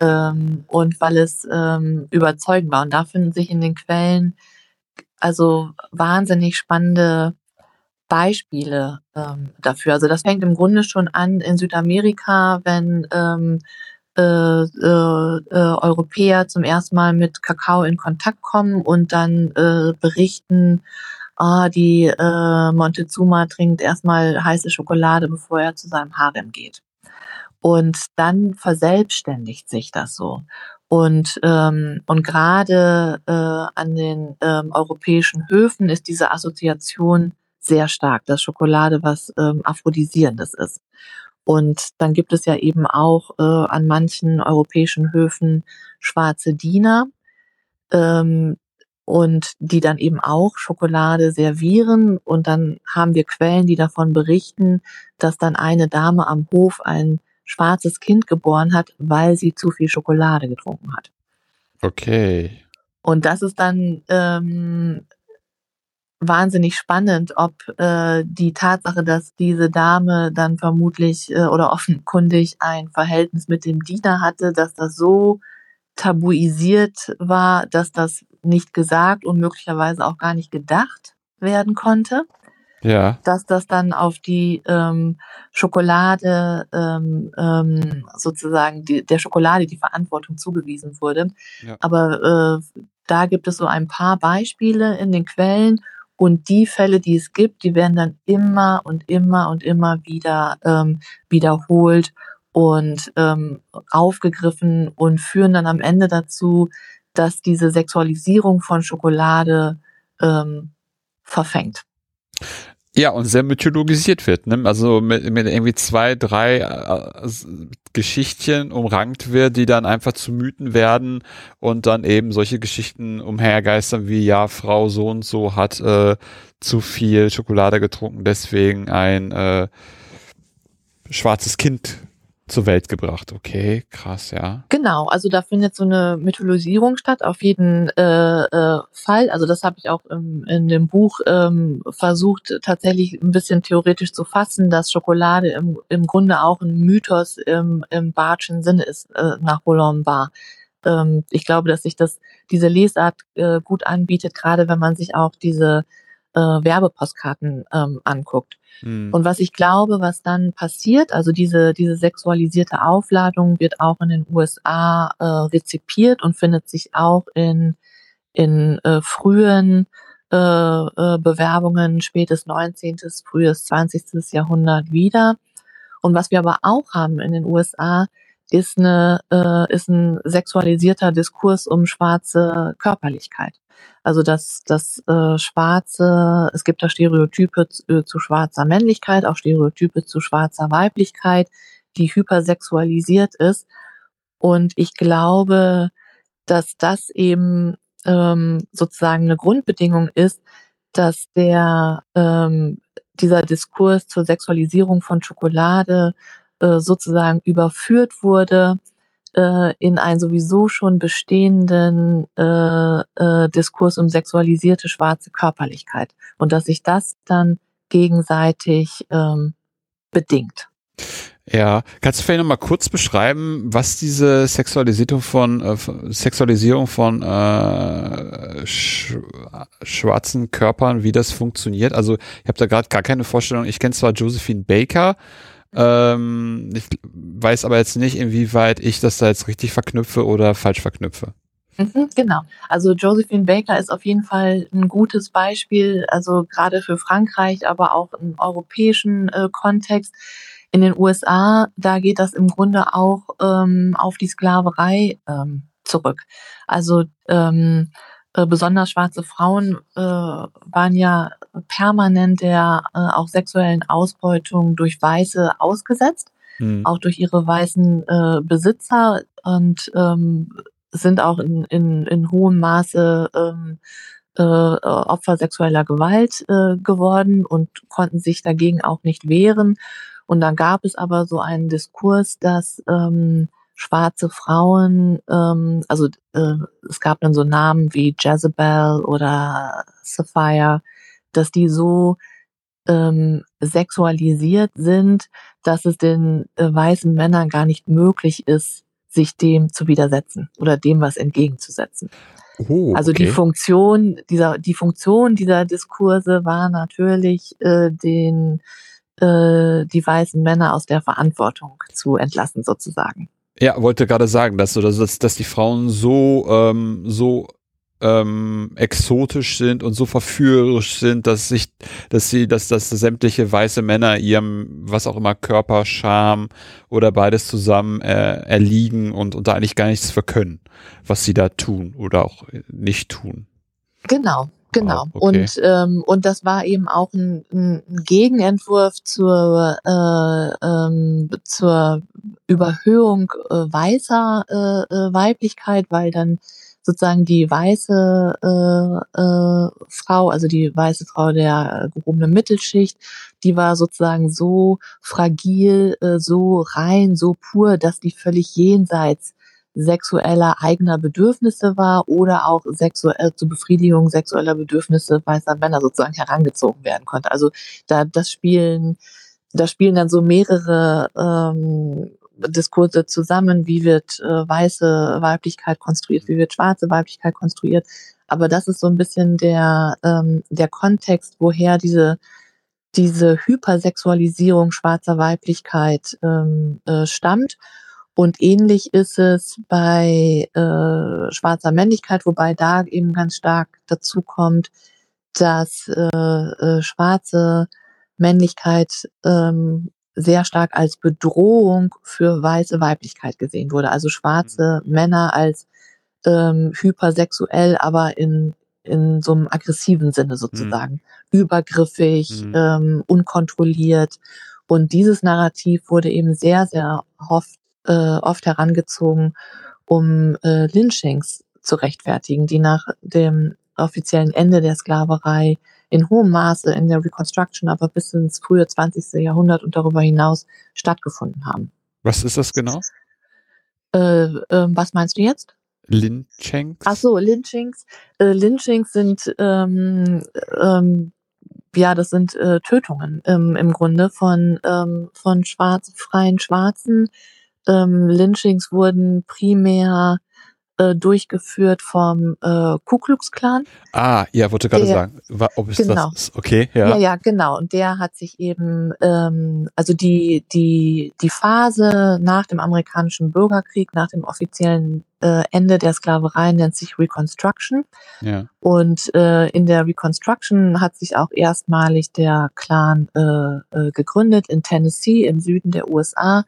Ähm, und weil es ähm, überzeugend war. Und da finden sich in den Quellen also wahnsinnig spannende Beispiele ähm, dafür. Also das fängt im Grunde schon an in Südamerika, wenn ähm, äh, äh, äh, Europäer zum ersten Mal mit Kakao in Kontakt kommen und dann äh, berichten, ah, die äh, Montezuma trinkt erstmal heiße Schokolade, bevor er zu seinem Harem geht. Und dann verselbstständigt sich das so. Und, ähm, und gerade äh, an den ähm, europäischen Höfen ist diese Assoziation sehr stark, dass Schokolade was ähm, Aphrodisierendes ist. Und dann gibt es ja eben auch äh, an manchen europäischen Höfen schwarze Diener, ähm, und die dann eben auch Schokolade servieren. Und dann haben wir Quellen, die davon berichten, dass dann eine Dame am Hof ein schwarzes Kind geboren hat, weil sie zu viel Schokolade getrunken hat. Okay. Und das ist dann ähm, wahnsinnig spannend, ob äh, die Tatsache, dass diese Dame dann vermutlich äh, oder offenkundig ein Verhältnis mit dem Diener hatte, dass das so tabuisiert war, dass das nicht gesagt und möglicherweise auch gar nicht gedacht werden konnte. Ja. Dass das dann auf die ähm, Schokolade ähm, ähm, sozusagen die, der Schokolade die Verantwortung zugewiesen wurde. Ja. Aber äh, da gibt es so ein paar Beispiele in den Quellen und die Fälle, die es gibt, die werden dann immer und immer und immer wieder ähm, wiederholt und ähm, aufgegriffen und führen dann am Ende dazu, dass diese Sexualisierung von Schokolade ähm, verfängt. Ja, und sehr mythologisiert wird, ne? Also mit, mit irgendwie zwei, drei äh, Geschichtchen umrankt wird, die dann einfach zu Mythen werden und dann eben solche Geschichten umhergeistern wie, ja, Frau so und so hat äh, zu viel Schokolade getrunken, deswegen ein äh, schwarzes Kind zur Welt gebracht. Okay, krass, ja. Genau, also da findet so eine Mythologisierung statt, auf jeden äh, äh, Fall. Also das habe ich auch im, in dem Buch ähm, versucht, tatsächlich ein bisschen theoretisch zu fassen, dass Schokolade im, im Grunde auch ein Mythos im, im Bartschen Sinne ist, äh, nach Boulogne war. Ähm, ich glaube, dass sich das diese Lesart äh, gut anbietet, gerade wenn man sich auch diese äh, Werbepostkarten ähm, anguckt. Mhm. Und was ich glaube, was dann passiert, also diese, diese sexualisierte Aufladung wird auch in den USA äh, rezipiert und findet sich auch in, in äh, frühen äh, äh, Bewerbungen, spätes 19., frühes 20. Jahrhundert wieder. Und was wir aber auch haben in den USA, ist, eine, äh, ist ein sexualisierter Diskurs um schwarze Körperlichkeit. Also das, das äh, Schwarze, es gibt da Stereotype zu, äh, zu schwarzer Männlichkeit, auch Stereotype zu schwarzer Weiblichkeit, die hypersexualisiert ist. Und ich glaube, dass das eben ähm, sozusagen eine Grundbedingung ist, dass der ähm, dieser Diskurs zur Sexualisierung von Schokolade äh, sozusagen überführt wurde äh, in einen sowieso schon bestehenden äh, äh, Diskurs um sexualisierte schwarze Körperlichkeit und dass sich das dann gegenseitig ähm, bedingt. Ja, kannst du vielleicht noch mal kurz beschreiben, was diese Sexualisierung von äh, Sexualisierung von äh, sch schwarzen Körpern, wie das funktioniert? Also ich habe da gerade gar keine Vorstellung. Ich kenne zwar Josephine Baker, ähm, ich weiß aber jetzt nicht, inwieweit ich das da jetzt richtig verknüpfe oder falsch verknüpfe. Mhm, genau. Also Josephine Baker ist auf jeden Fall ein gutes Beispiel, also gerade für Frankreich, aber auch im europäischen äh, Kontext. In den USA, da geht das im Grunde auch ähm, auf die Sklaverei ähm, zurück. Also ähm, äh, besonders schwarze Frauen äh, waren ja permanent der äh, auch sexuellen Ausbeutung durch Weiße ausgesetzt, mhm. auch durch ihre weißen äh, Besitzer und ähm, sind auch in, in, in hohem Maße ähm, äh, Opfer sexueller Gewalt äh, geworden und konnten sich dagegen auch nicht wehren. Und dann gab es aber so einen Diskurs, dass ähm, schwarze Frauen, ähm, also äh, es gab dann so Namen wie Jezebel oder Sapphire, dass die so ähm, sexualisiert sind, dass es den äh, weißen Männern gar nicht möglich ist, sich dem zu widersetzen oder dem was entgegenzusetzen. Oh, also die Funktion dieser die Funktion dieser Diskurse war natürlich äh, den äh, die weißen Männer aus der Verantwortung zu entlassen sozusagen. Ja, wollte gerade sagen, dass dass, dass die Frauen so ähm, so ähm, exotisch sind und so verführerisch sind, dass sich, dass sie, dass, dass sämtliche weiße Männer ihrem, was auch immer, Körper, Charme oder beides zusammen äh, erliegen und, und da eigentlich gar nichts für können, was sie da tun oder auch nicht tun. Genau, Genau. Oh, okay. Und, ähm, und das war eben auch ein, ein Gegenentwurf zur, äh, ähm, zur Überhöhung äh, weißer äh, äh, Weiblichkeit, weil dann sozusagen die weiße äh, äh, Frau, also die weiße Frau der gehobenen Mittelschicht, die war sozusagen so fragil, äh, so rein, so pur, dass die völlig jenseits sexueller eigener Bedürfnisse war oder auch sexuell zur Befriedigung sexueller Bedürfnisse weißer Männer sozusagen herangezogen werden konnte. Also da das spielen, da spielen dann so mehrere ähm, Diskurse zusammen, wie wird äh, weiße Weiblichkeit konstruiert, wie wird schwarze Weiblichkeit konstruiert. Aber das ist so ein bisschen der, ähm, der Kontext, woher diese, diese Hypersexualisierung schwarzer Weiblichkeit ähm, äh, stammt. Und ähnlich ist es bei äh, schwarzer Männlichkeit, wobei da eben ganz stark dazu kommt, dass äh, äh, schwarze Männlichkeit ähm, sehr stark als Bedrohung für weiße Weiblichkeit gesehen wurde. Also schwarze mhm. Männer als ähm, hypersexuell, aber in, in so einem aggressiven Sinne sozusagen. Mhm. Übergriffig, mhm. ähm, unkontrolliert. Und dieses Narrativ wurde eben sehr, sehr oft, äh, oft herangezogen, um äh, Lynchings zu rechtfertigen, die nach dem offiziellen Ende der Sklaverei in hohem Maße in der Reconstruction, aber bis ins frühe 20. Jahrhundert und darüber hinaus stattgefunden haben. Was ist das genau? Äh, äh, was meinst du jetzt? Lynchings? Ach so, Lynchings. Äh, Lynchings sind ähm, ähm, ja, das sind äh, Tötungen ähm, im Grunde von ähm, von schwarz, freien Schwarzen. Ähm, Lynchings wurden primär äh, durchgeführt vom äh, Ku Klux Klan. Ah, ja, wollte gerade sagen, ob es genau. das ist. Okay, ja. Ja, ja, genau. Und der hat sich eben, ähm, also die die die Phase nach dem amerikanischen Bürgerkrieg, nach dem offiziellen äh, Ende der Sklaverei nennt sich Reconstruction. Ja. Und äh, in der Reconstruction hat sich auch erstmalig der Clan äh, äh, gegründet in Tennessee im Süden der USA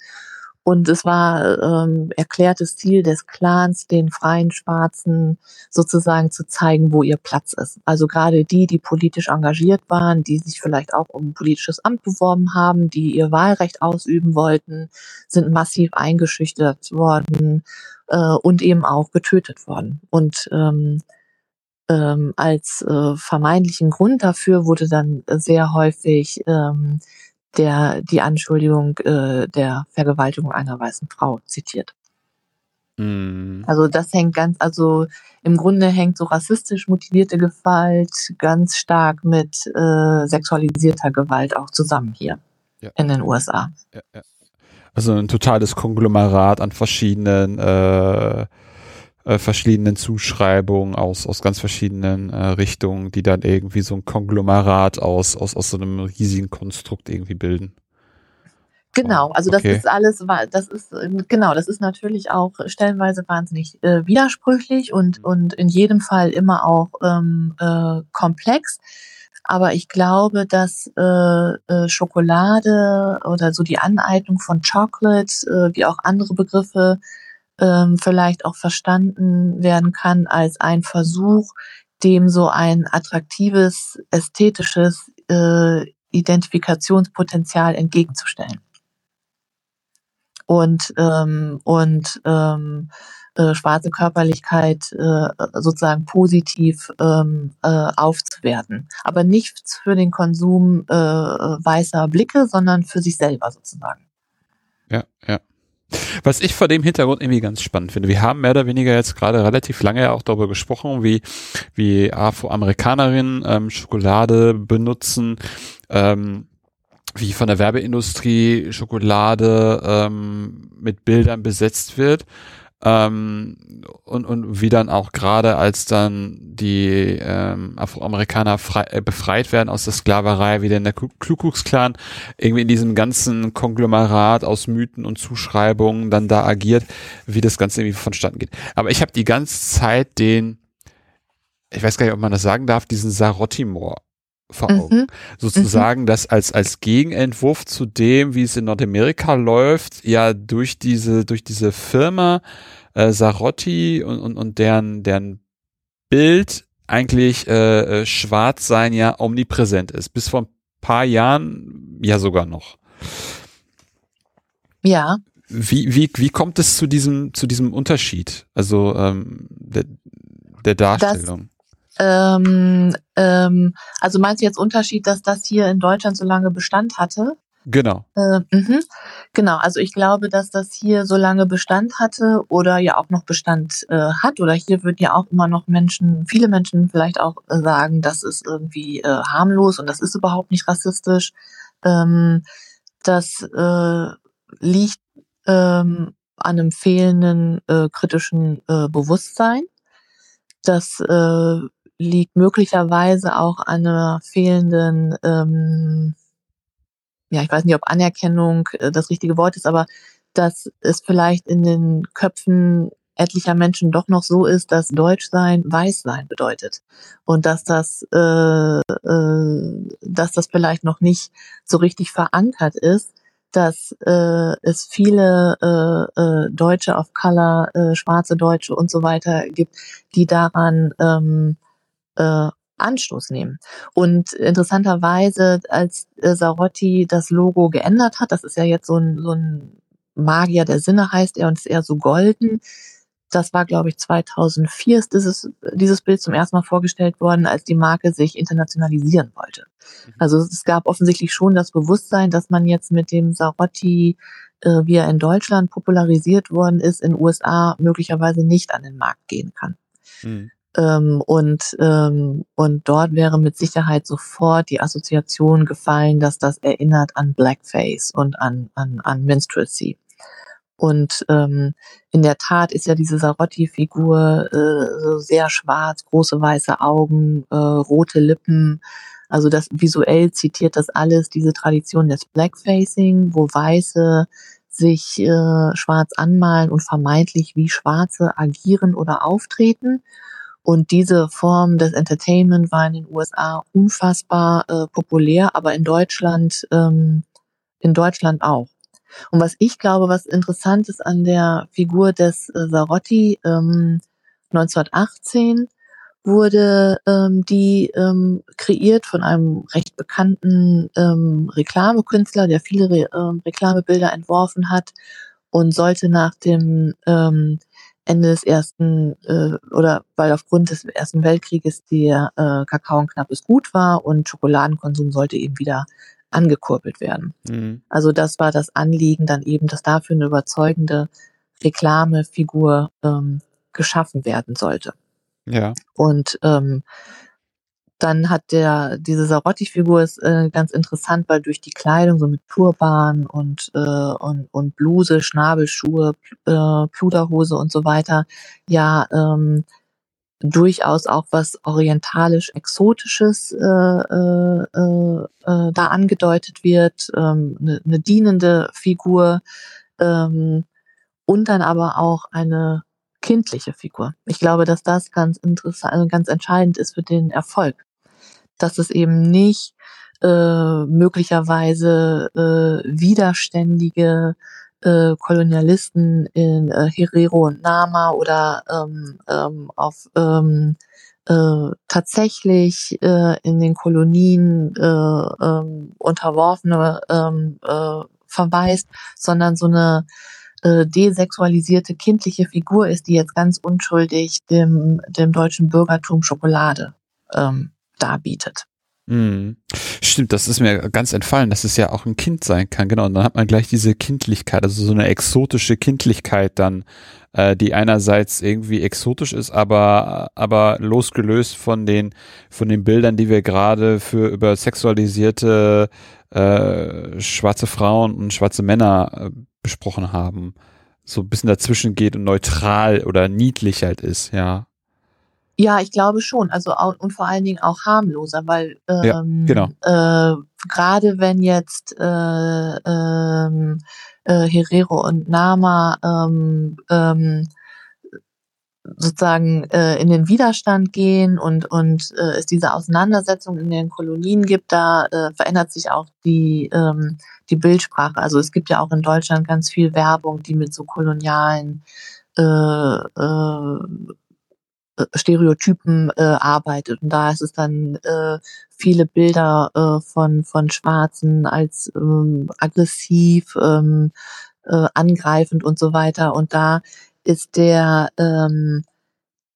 und es war ähm, erklärtes Ziel des Clans, den freien Schwarzen sozusagen zu zeigen, wo ihr Platz ist. Also gerade die, die politisch engagiert waren, die sich vielleicht auch um politisches Amt beworben haben, die ihr Wahlrecht ausüben wollten, sind massiv eingeschüchtert worden äh, und eben auch getötet worden. Und ähm, ähm, als äh, vermeintlichen Grund dafür wurde dann sehr häufig ähm, der die Anschuldigung äh, der Vergewaltigung einer weißen Frau zitiert. Mm. Also das hängt ganz, also im Grunde hängt so rassistisch motivierte Gewalt ganz stark mit äh, sexualisierter Gewalt auch zusammen hier ja. in den USA. Ja, ja. Also ein totales Konglomerat an verschiedenen äh, äh, verschiedenen Zuschreibungen aus, aus ganz verschiedenen äh, Richtungen, die dann irgendwie so ein Konglomerat aus, aus, aus so einem riesigen Konstrukt irgendwie bilden. Genau, also das okay. ist alles, das ist genau, das ist natürlich auch stellenweise wahnsinnig äh, widersprüchlich und mhm. und in jedem Fall immer auch ähm, äh, komplex. Aber ich glaube, dass äh, äh, Schokolade oder so die Aneignung von Chocolate, äh, wie auch andere Begriffe, ähm, vielleicht auch verstanden werden kann als ein Versuch, dem so ein attraktives, ästhetisches äh, Identifikationspotenzial entgegenzustellen. Und, ähm, und ähm, äh, schwarze Körperlichkeit äh, sozusagen positiv ähm, äh, aufzuwerten. Aber nicht für den Konsum äh, weißer Blicke, sondern für sich selber sozusagen. Ja, ja. Was ich vor dem Hintergrund irgendwie ganz spannend finde, wir haben mehr oder weniger jetzt gerade relativ lange ja auch darüber gesprochen, wie, wie Afroamerikanerinnen ähm, Schokolade benutzen, ähm, wie von der Werbeindustrie Schokolade ähm, mit Bildern besetzt wird. Ähm, und, und wie dann auch gerade als dann die ähm, Afroamerikaner frei, äh, befreit werden aus der Sklaverei, wie denn der Ku Klux Klan irgendwie in diesem ganzen Konglomerat aus Mythen und Zuschreibungen dann da agiert, wie das Ganze irgendwie vonstatten geht. Aber ich habe die ganze Zeit den, ich weiß gar nicht, ob man das sagen darf, diesen Sarottimor vor Augen. Mhm. Sozusagen mhm. das als, als Gegenentwurf zu dem, wie es in Nordamerika läuft, ja durch diese, durch diese Firma äh, Sarotti und, und, und deren, deren Bild eigentlich äh, äh, Schwarzsein ja omnipräsent ist. Bis vor ein paar Jahren ja sogar noch. Ja. Wie, wie, wie kommt es zu diesem, zu diesem Unterschied? Also ähm, der, der Darstellung? Ähm, ähm, also meinst du jetzt Unterschied, dass das hier in Deutschland so lange Bestand hatte? Genau. Äh, mh. Genau, also ich glaube, dass das hier so lange Bestand hatte oder ja auch noch Bestand äh, hat. Oder hier würden ja auch immer noch Menschen, viele Menschen vielleicht auch äh, sagen, das ist irgendwie äh, harmlos und das ist überhaupt nicht rassistisch. Ähm, das äh, liegt ähm, an einem fehlenden äh, kritischen äh, Bewusstsein. Das äh, liegt möglicherweise auch an einer fehlenden, ähm, ja, ich weiß nicht, ob Anerkennung äh, das richtige Wort ist, aber dass es vielleicht in den Köpfen etlicher Menschen doch noch so ist, dass Deutschsein Weißsein bedeutet. Und dass das, äh, äh, dass das vielleicht noch nicht so richtig verankert ist, dass äh, es viele äh, äh, Deutsche of Color, äh, schwarze Deutsche und so weiter gibt, die daran ähm, äh, Anstoß nehmen. Und interessanterweise, als äh, Sarotti das Logo geändert hat, das ist ja jetzt so ein, so ein Magier der Sinne heißt er und ist eher so golden. Das war, glaube ich, 2004 ist dieses, dieses Bild zum ersten Mal vorgestellt worden, als die Marke sich internationalisieren wollte. Mhm. Also es gab offensichtlich schon das Bewusstsein, dass man jetzt mit dem Sarotti, äh, wie er in Deutschland popularisiert worden ist, in USA möglicherweise nicht an den Markt gehen kann. Mhm. Ähm, und, ähm, und dort wäre mit Sicherheit sofort die Assoziation gefallen, dass das erinnert an Blackface und an, an, an Minstrelsy. Und ähm, in der Tat ist ja diese Sarotti-Figur äh, sehr schwarz, große weiße Augen, äh, rote Lippen. Also das visuell zitiert das alles diese Tradition des Blackfacing, wo Weiße sich äh, schwarz anmalen und vermeintlich wie Schwarze agieren oder auftreten. Und diese Form des Entertainment war in den USA unfassbar äh, populär, aber in Deutschland, ähm, in Deutschland auch. Und was ich glaube, was interessant ist an der Figur des äh, Sarotti, ähm, 1918 wurde ähm, die ähm, kreiert von einem recht bekannten ähm, Reklamekünstler, der viele Re ähm, Reklamebilder entworfen hat und sollte nach dem ähm, Ende des ersten äh, oder weil aufgrund des ersten Weltkrieges der äh, Kakao ein knappes Gut war und Schokoladenkonsum sollte eben wieder angekurbelt werden. Mhm. Also das war das Anliegen, dann eben, dass dafür eine überzeugende Reklamefigur ähm, geschaffen werden sollte. Ja. Und ähm, dann hat der, diese Sarotti-Figur ist äh, ganz interessant, weil durch die Kleidung, so mit Turban und, äh, und, und Bluse, Schnabelschuhe, äh, Pluderhose und so weiter, ja, ähm, durchaus auch was orientalisch Exotisches äh, äh, äh, äh, da angedeutet wird, ähm, eine, eine dienende Figur ähm, und dann aber auch eine kindliche Figur. Ich glaube, dass das ganz interessant, also ganz entscheidend ist für den Erfolg dass es eben nicht äh, möglicherweise äh, widerständige äh, Kolonialisten in äh, Herero und Nama oder ähm, ähm, auf ähm, äh, tatsächlich äh, in den Kolonien äh, äh, unterworfene ähm, äh, verweist, sondern so eine äh, desexualisierte kindliche Figur ist, die jetzt ganz unschuldig dem, dem deutschen Bürgertum Schokolade ähm, darbietet. Mhm. Stimmt, das ist mir ganz entfallen, dass es ja auch ein Kind sein kann, genau. Und dann hat man gleich diese Kindlichkeit, also so eine exotische Kindlichkeit dann, äh, die einerseits irgendwie exotisch ist, aber aber losgelöst von den von den Bildern, die wir gerade für über sexualisierte äh, schwarze Frauen und schwarze Männer äh, besprochen haben, so ein bisschen dazwischen geht und neutral oder niedlich halt ist, ja. Ja, ich glaube schon. Also und vor allen Dingen auch harmloser, weil ähm, ja, genau. äh, gerade wenn jetzt äh, ähm, äh, Herero und Nama ähm, ähm, sozusagen äh, in den Widerstand gehen und und äh, es diese Auseinandersetzung in den Kolonien gibt, da äh, verändert sich auch die ähm, die Bildsprache. Also es gibt ja auch in Deutschland ganz viel Werbung, die mit so kolonialen äh, äh, Stereotypen äh, arbeitet. Und da ist es dann äh, viele Bilder äh, von, von Schwarzen als ähm, aggressiv, ähm, äh, angreifend und so weiter. Und da ist der, ähm,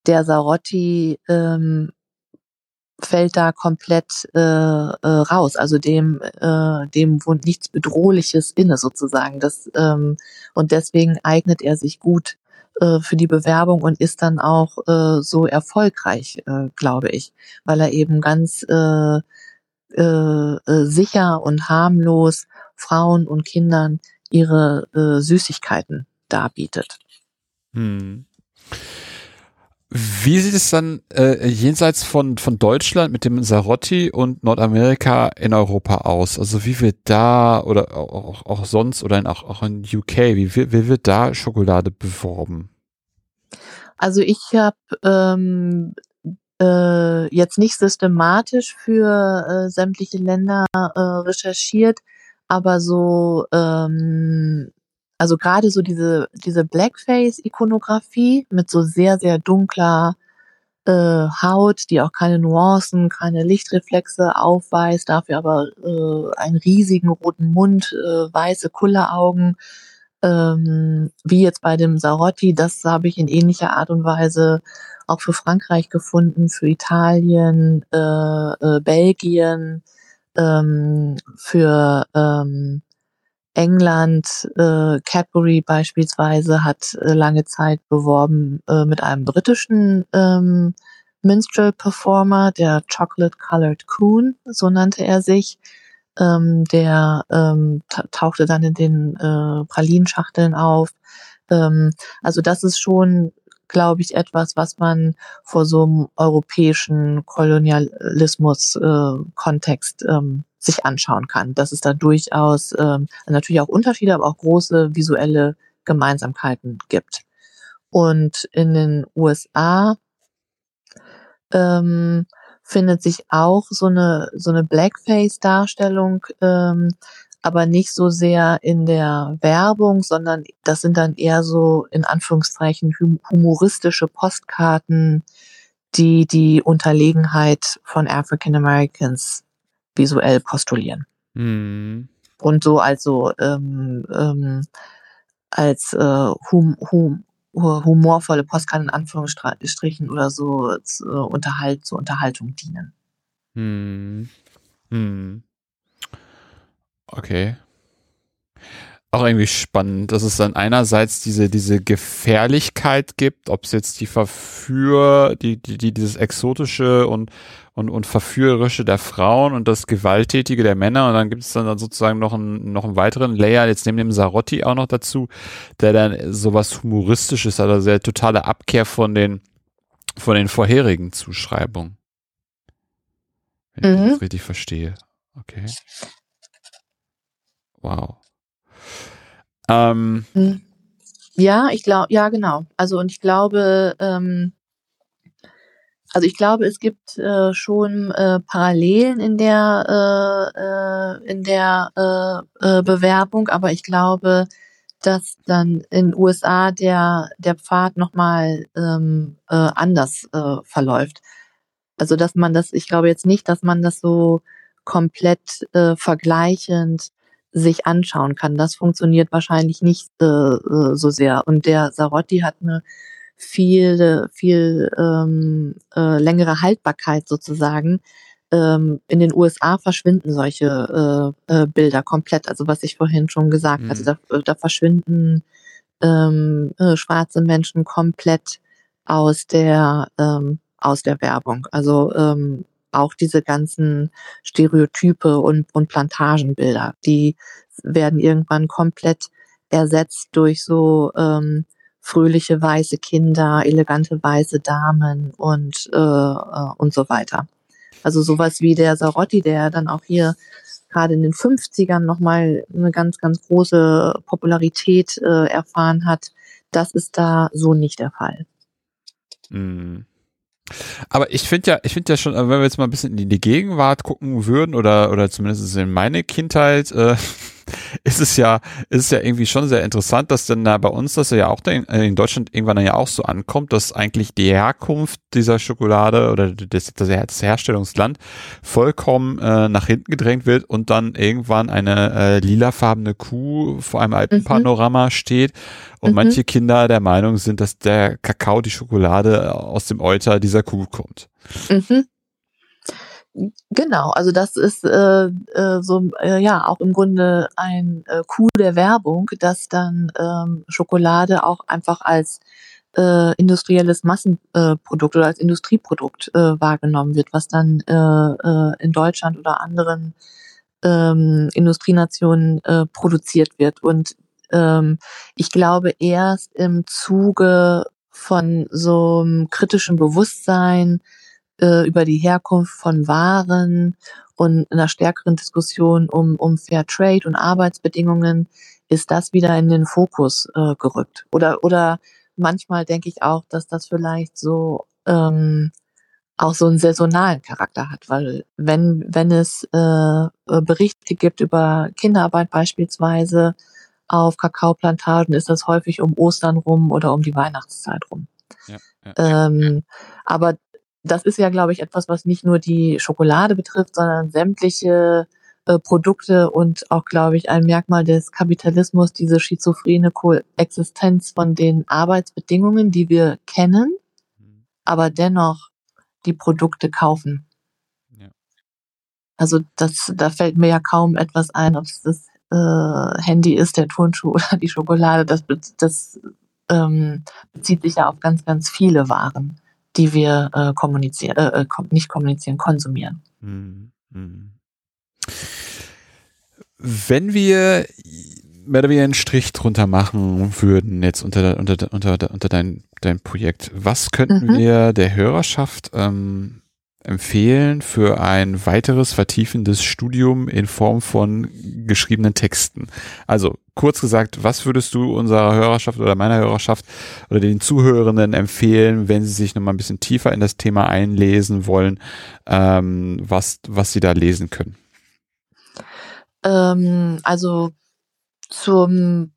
der Sarotti ähm, fällt da komplett äh, äh, raus. Also dem, äh, dem wohnt nichts Bedrohliches inne sozusagen. Das, ähm, und deswegen eignet er sich gut äh, für die Bewerbung und ist dann auch äh, so erfolgreich, äh, glaube ich, weil er eben ganz äh, äh, äh, sicher und harmlos Frauen und Kindern ihre äh, Süßigkeiten darbietet. Hm. Wie sieht es dann äh, jenseits von, von Deutschland mit dem Sarotti und Nordamerika in Europa aus? Also wie wird da oder auch, auch sonst oder in, auch, auch in UK, wie, wie wird da Schokolade beworben? Also ich habe ähm, äh, jetzt nicht systematisch für äh, sämtliche Länder äh, recherchiert, aber so, ähm, also gerade so diese, diese Blackface-Ikonografie mit so sehr, sehr dunkler äh, Haut, die auch keine Nuancen, keine Lichtreflexe aufweist, dafür aber äh, einen riesigen roten Mund, äh, weiße Kulleraugen, ähm, wie jetzt bei dem Sarotti, das habe ich in ähnlicher Art und Weise auch für Frankreich gefunden, für Italien, äh, äh, Belgien, ähm, für ähm, England, äh, Cadbury beispielsweise hat äh, lange Zeit beworben äh, mit einem britischen ähm, Minstrel Performer, der Chocolate Colored Coon, so nannte er sich. Ähm, der ähm, tauchte dann in den äh, Pralinschachteln auf. Ähm, also das ist schon glaube ich, etwas, was man vor so einem europäischen Kolonialismus-Kontext äh, ähm, sich anschauen kann. Dass es da durchaus ähm, natürlich auch Unterschiede, aber auch große visuelle Gemeinsamkeiten gibt. Und in den USA ähm, findet sich auch so eine so eine Blackface-Darstellung ähm, aber nicht so sehr in der Werbung, sondern das sind dann eher so in Anführungszeichen humoristische Postkarten, die die Unterlegenheit von African Americans visuell postulieren. Mhm. Und so also ähm, ähm, als äh, hum, hum, humorvolle Postkarten in Anführungsstrichen oder so äh, Unterhalt, zur Unterhaltung dienen. Hm. Hm. Okay. Auch irgendwie spannend, dass es dann einerseits diese, diese Gefährlichkeit gibt, ob es jetzt die Verführ, die, die, die, dieses exotische und, und, und verführerische der Frauen und das Gewalttätige der Männer und dann gibt es dann sozusagen noch einen, noch einen weiteren Layer, jetzt neben dem Sarotti auch noch dazu, der dann sowas Humoristisches hat, also der totale Abkehr von den, von den vorherigen Zuschreibungen. Wenn mhm. ich das richtig verstehe. Okay. Wow. Ähm, hm. ja, ich glaube, ja, genau. Also und ich glaube, ähm, also ich glaube, es gibt äh, schon äh, Parallelen in der äh, äh in der äh, äh, Bewerbung, aber ich glaube, dass dann in USA der der Pfad nochmal ähm, äh, anders äh, verläuft. Also dass man das, ich glaube jetzt nicht, dass man das so komplett äh, vergleichend sich anschauen kann. Das funktioniert wahrscheinlich nicht äh, äh, so sehr. Und der Sarotti hat eine viel, viel ähm, äh, längere Haltbarkeit sozusagen. Ähm, in den USA verschwinden solche äh, äh, Bilder komplett. Also was ich vorhin schon gesagt mhm. hatte, da, da verschwinden ähm, äh, schwarze Menschen komplett aus der ähm, aus der Werbung. Also ähm, auch diese ganzen Stereotype und, und Plantagenbilder, die werden irgendwann komplett ersetzt durch so ähm, fröhliche weiße Kinder, elegante weiße Damen und, äh, äh und so weiter. Also sowas wie der Sarotti, der dann auch hier gerade in den 50ern nochmal eine ganz, ganz große Popularität äh, erfahren hat, das ist da so nicht der Fall. Mm. Aber ich finde ja, ich finde ja schon, wenn wir jetzt mal ein bisschen in die Gegenwart gucken würden oder oder zumindest in meine Kindheit, äh, ist es ja, ist es ja irgendwie schon sehr interessant, dass dann da bei uns das ja auch in, in Deutschland irgendwann dann ja auch so ankommt, dass eigentlich die Herkunft dieser Schokolade oder das, das Herstellungsland vollkommen äh, nach hinten gedrängt wird und dann irgendwann eine äh, lilafarbene Kuh vor einem Alpenpanorama mhm. steht und mhm. manche Kinder der Meinung sind, dass der Kakao, die Schokolade aus dem Euter dieser Kuh kommt. Mhm. Genau, also das ist äh, äh, so äh, ja auch im Grunde ein äh, Coup der Werbung, dass dann ähm, Schokolade auch einfach als äh, industrielles Massenprodukt äh, oder als Industrieprodukt äh, wahrgenommen wird, was dann äh, äh, in Deutschland oder anderen ähm, Industrienationen äh, produziert wird. Und ähm, ich glaube, erst im Zuge von so einem kritischen Bewusstsein äh, über die Herkunft von Waren und einer stärkeren Diskussion um, um Fair Trade und Arbeitsbedingungen ist das wieder in den Fokus äh, gerückt. Oder, oder manchmal denke ich auch, dass das vielleicht so ähm, auch so einen saisonalen Charakter hat, weil wenn, wenn es äh, Berichte gibt über Kinderarbeit beispielsweise auf Kakaoplantagen, ist das häufig um Ostern rum oder um die Weihnachtszeit rum. Ja, ja, ähm, aber das ist ja, glaube ich, etwas, was nicht nur die Schokolade betrifft, sondern sämtliche äh, Produkte und auch, glaube ich, ein Merkmal des Kapitalismus, diese schizophrene Koexistenz von den Arbeitsbedingungen, die wir kennen, mhm. aber dennoch die Produkte kaufen. Ja. Also das, da fällt mir ja kaum etwas ein, ob es das äh, Handy ist, der Turnschuh oder die Schokolade. Das, das ähm, bezieht sich ja auf ganz, ganz viele Waren, die wir äh, kommunizieren, äh, äh nicht kommunizieren, konsumieren. Mhm. Mhm. Wenn wir mehr oder weniger einen Strich drunter machen würden, jetzt unter, unter, unter, unter dein, dein Projekt, was könnten mhm. wir der Hörerschaft ähm, empfehlen für ein weiteres vertiefendes Studium in Form von geschriebenen Texten? Also kurz gesagt, was würdest du unserer Hörerschaft oder meiner Hörerschaft oder den Zuhörenden empfehlen, wenn sie sich nochmal ein bisschen tiefer in das Thema einlesen wollen, ähm, was, was sie da lesen können? Ähm, also zum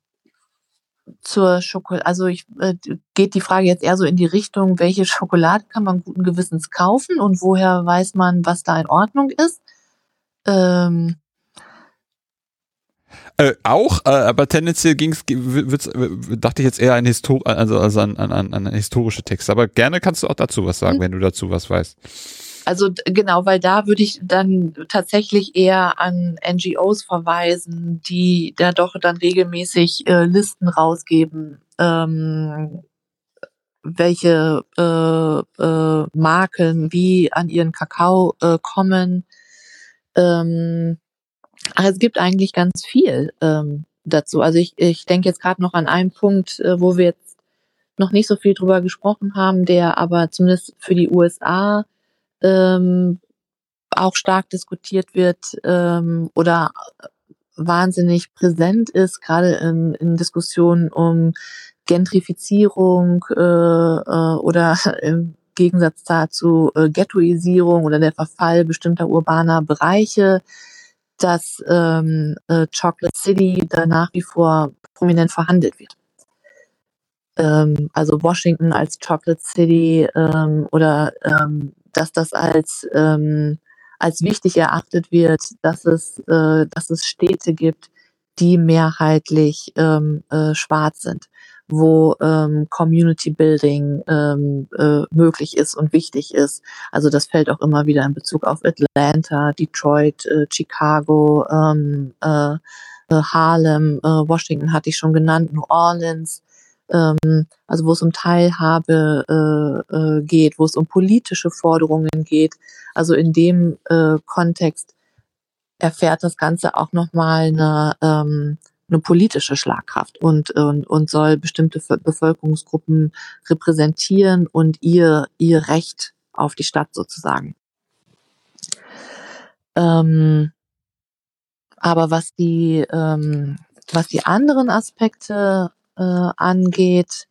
zur Schokolade, also ich äh, geht die Frage jetzt eher so in die Richtung, welche Schokolade kann man guten Gewissens kaufen und woher weiß man, was da in Ordnung ist? Ähm, äh, auch, äh, aber tendenziell ging's, dachte ich jetzt eher an, Histor also, also an, an, an historische Texte. Aber gerne kannst du auch dazu was sagen, mhm. wenn du dazu was weißt. Also genau, weil da würde ich dann tatsächlich eher an NGOs verweisen, die da doch dann regelmäßig äh, Listen rausgeben, ähm, welche äh, äh, Marken wie an ihren Kakao äh, kommen. Ähm, also es gibt eigentlich ganz viel ähm, dazu. Also ich, ich denke jetzt gerade noch an einen Punkt, äh, wo wir jetzt noch nicht so viel drüber gesprochen haben, der aber zumindest für die USA ähm, auch stark diskutiert wird ähm, oder wahnsinnig präsent ist, gerade in, in Diskussionen um Gentrifizierung äh, äh, oder im Gegensatz dazu äh, Ghettoisierung oder der Verfall bestimmter urbaner Bereiche, dass ähm, äh, Chocolate City da nach wie vor prominent verhandelt wird. Ähm, also Washington als Chocolate City ähm, oder ähm, dass das als, ähm, als wichtig erachtet wird, dass es, äh, dass es Städte gibt, die mehrheitlich ähm, äh, schwarz sind, wo ähm, Community Building ähm, äh, möglich ist und wichtig ist. Also das fällt auch immer wieder in Bezug auf Atlanta, Detroit, äh, Chicago, ähm, äh, äh Harlem, äh, Washington hatte ich schon genannt, New Orleans ähm, also wo es um Teilhabe äh, äh, geht, wo es um politische Forderungen geht. Also in dem äh, Kontext erfährt das Ganze auch nochmal eine, ähm, eine politische Schlagkraft und, und, und soll bestimmte Bevölkerungsgruppen repräsentieren und ihr, ihr Recht auf die Stadt sozusagen. Ähm, aber was die, ähm, was die anderen Aspekte äh, angeht,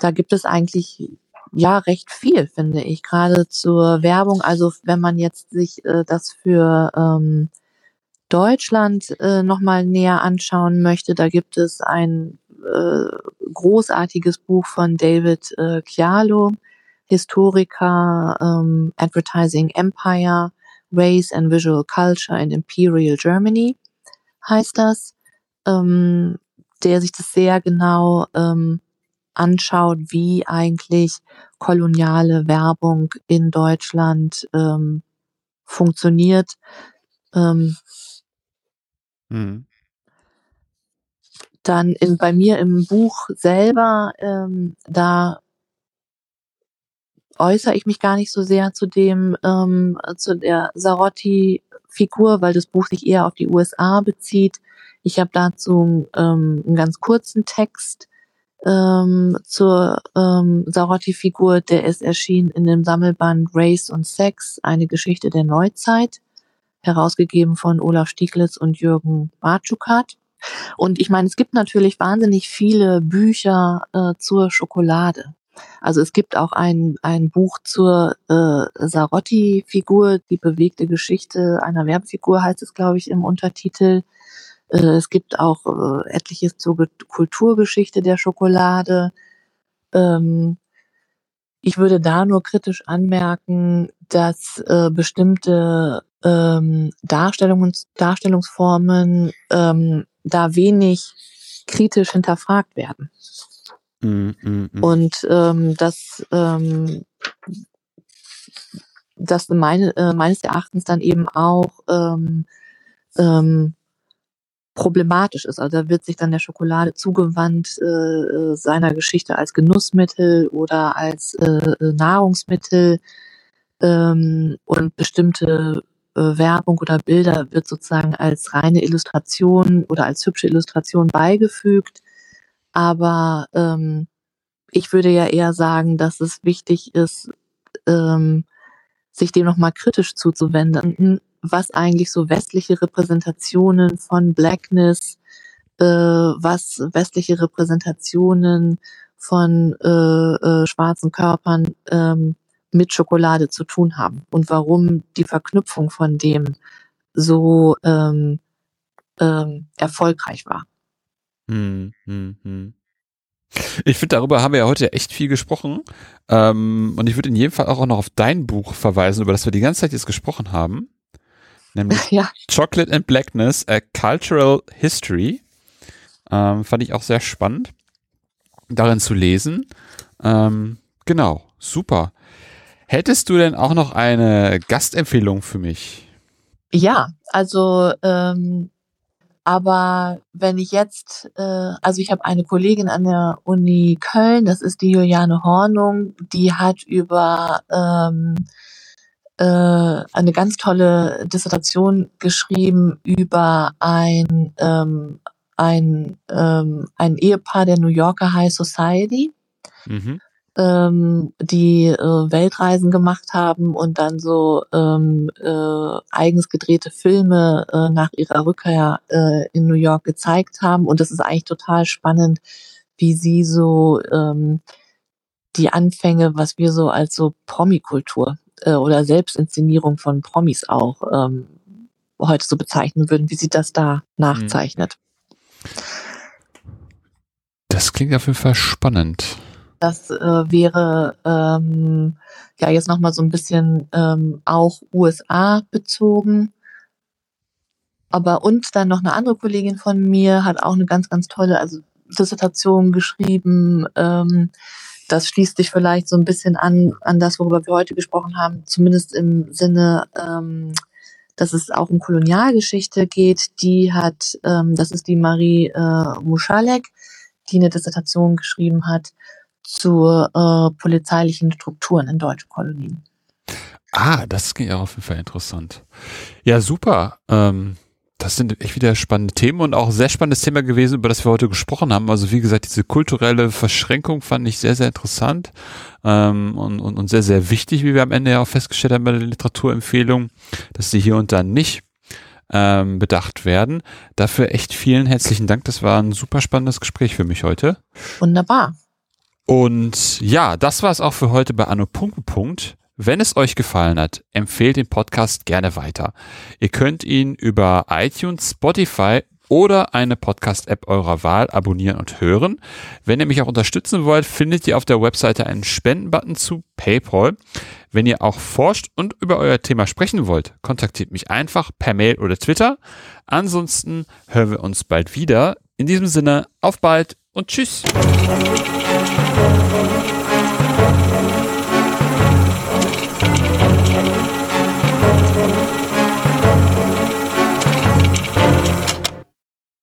da gibt es eigentlich ja recht viel, finde ich, gerade zur Werbung. Also wenn man jetzt sich äh, das für ähm, Deutschland äh, nochmal näher anschauen möchte, da gibt es ein äh, großartiges Buch von David äh, Chialo, Historiker, ähm, Advertising Empire, Race and Visual Culture in Imperial Germany heißt das. Ähm, der sich das sehr genau ähm, anschaut, wie eigentlich koloniale Werbung in Deutschland ähm, funktioniert. Ähm, mhm. Dann in, bei mir im Buch selber, ähm, da äußere ich mich gar nicht so sehr zu dem, ähm, zu der Sarotti-Figur, weil das Buch sich eher auf die USA bezieht. Ich habe dazu ähm, einen ganz kurzen Text ähm, zur ähm, Sarotti-Figur, der ist erschienen in dem Sammelband Race und Sex, eine Geschichte der Neuzeit, herausgegeben von Olaf Stieglitz und Jürgen Bartschukat. Und ich meine, es gibt natürlich wahnsinnig viele Bücher äh, zur Schokolade. Also es gibt auch ein, ein Buch zur äh, Sarotti-Figur, die bewegte Geschichte einer Werbefigur heißt es, glaube ich, im Untertitel. Äh, es gibt auch äh, etliches zur Kulturgeschichte der Schokolade. Ähm, ich würde da nur kritisch anmerken, dass äh, bestimmte ähm, Darstellungs Darstellungsformen ähm, da wenig kritisch hinterfragt werden. Mm, mm, mm. Und ähm, das, ähm, das meine, äh, meines Erachtens dann eben auch ähm, ähm, problematisch ist. Also da wird sich dann der Schokolade zugewandt äh, äh seiner Geschichte als Genussmittel oder als äh, äh, Nahrungsmittel ähm, und bestimmte äh, Werbung oder Bilder wird sozusagen als reine Illustration oder als hübsche Illustration beigefügt. Aber ähm, ich würde ja eher sagen, dass es wichtig ist, ähm, sich dem nochmal kritisch zuzuwenden, was eigentlich so westliche Repräsentationen von Blackness, äh, was westliche Repräsentationen von äh, äh, schwarzen Körpern ähm, mit Schokolade zu tun haben und warum die Verknüpfung von dem so ähm, ähm, erfolgreich war. Hm, hm, hm. Ich finde, darüber haben wir ja heute echt viel gesprochen. Ähm, und ich würde in jedem Fall auch noch auf dein Buch verweisen, über das wir die ganze Zeit jetzt gesprochen haben. Nämlich ja. Chocolate and Blackness, a Cultural History. Ähm, fand ich auch sehr spannend, darin zu lesen. Ähm, genau, super. Hättest du denn auch noch eine Gastempfehlung für mich? Ja, also ähm, aber wenn ich jetzt, äh, also ich habe eine Kollegin an der Uni Köln, das ist die Juliane Hornung, die hat über ähm, äh, eine ganz tolle Dissertation geschrieben über ein, ähm, ein, ähm, ein Ehepaar der New Yorker High Society. Mhm ähm, die äh, Weltreisen gemacht haben und dann so ähm, äh, eigens gedrehte Filme äh, nach ihrer Rückkehr äh, in New York gezeigt haben. Und das ist eigentlich total spannend, wie sie so ähm, die Anfänge, was wir so als so Promikultur äh, oder Selbstinszenierung von Promis auch ähm, heute so bezeichnen würden, wie sie das da nachzeichnet. Das klingt auf jeden Fall spannend. Das äh, wäre ähm, ja jetzt nochmal so ein bisschen ähm, auch USA bezogen. Aber und dann noch eine andere Kollegin von mir hat auch eine ganz, ganz tolle also Dissertation geschrieben. Ähm, das schließt sich vielleicht so ein bisschen an, an das, worüber wir heute gesprochen haben, zumindest im Sinne, ähm, dass es auch um Kolonialgeschichte geht. Die hat, ähm, das ist die Marie äh, Muschalek, die eine Dissertation geschrieben hat zu äh, polizeilichen Strukturen in deutschen Kolonien. Ah, das ging ja auf jeden Fall interessant. Ja, super. Ähm, das sind echt wieder spannende Themen und auch ein sehr spannendes Thema gewesen, über das wir heute gesprochen haben. Also wie gesagt, diese kulturelle Verschränkung fand ich sehr, sehr interessant ähm, und, und, und sehr, sehr wichtig, wie wir am Ende ja auch festgestellt haben bei der Literaturempfehlung, dass sie hier und da nicht ähm, bedacht werden. Dafür echt vielen herzlichen Dank. Das war ein super spannendes Gespräch für mich heute. Wunderbar. Und ja, das war es auch für heute bei Anno Punkt Punkt. Wenn es euch gefallen hat, empfehlt den Podcast gerne weiter. Ihr könnt ihn über iTunes, Spotify oder eine Podcast-App eurer Wahl abonnieren und hören. Wenn ihr mich auch unterstützen wollt, findet ihr auf der Webseite einen Spendenbutton zu PayPal. Wenn ihr auch forscht und über euer Thema sprechen wollt, kontaktiert mich einfach per Mail oder Twitter. Ansonsten hören wir uns bald wieder. In diesem Sinne, auf bald und tschüss.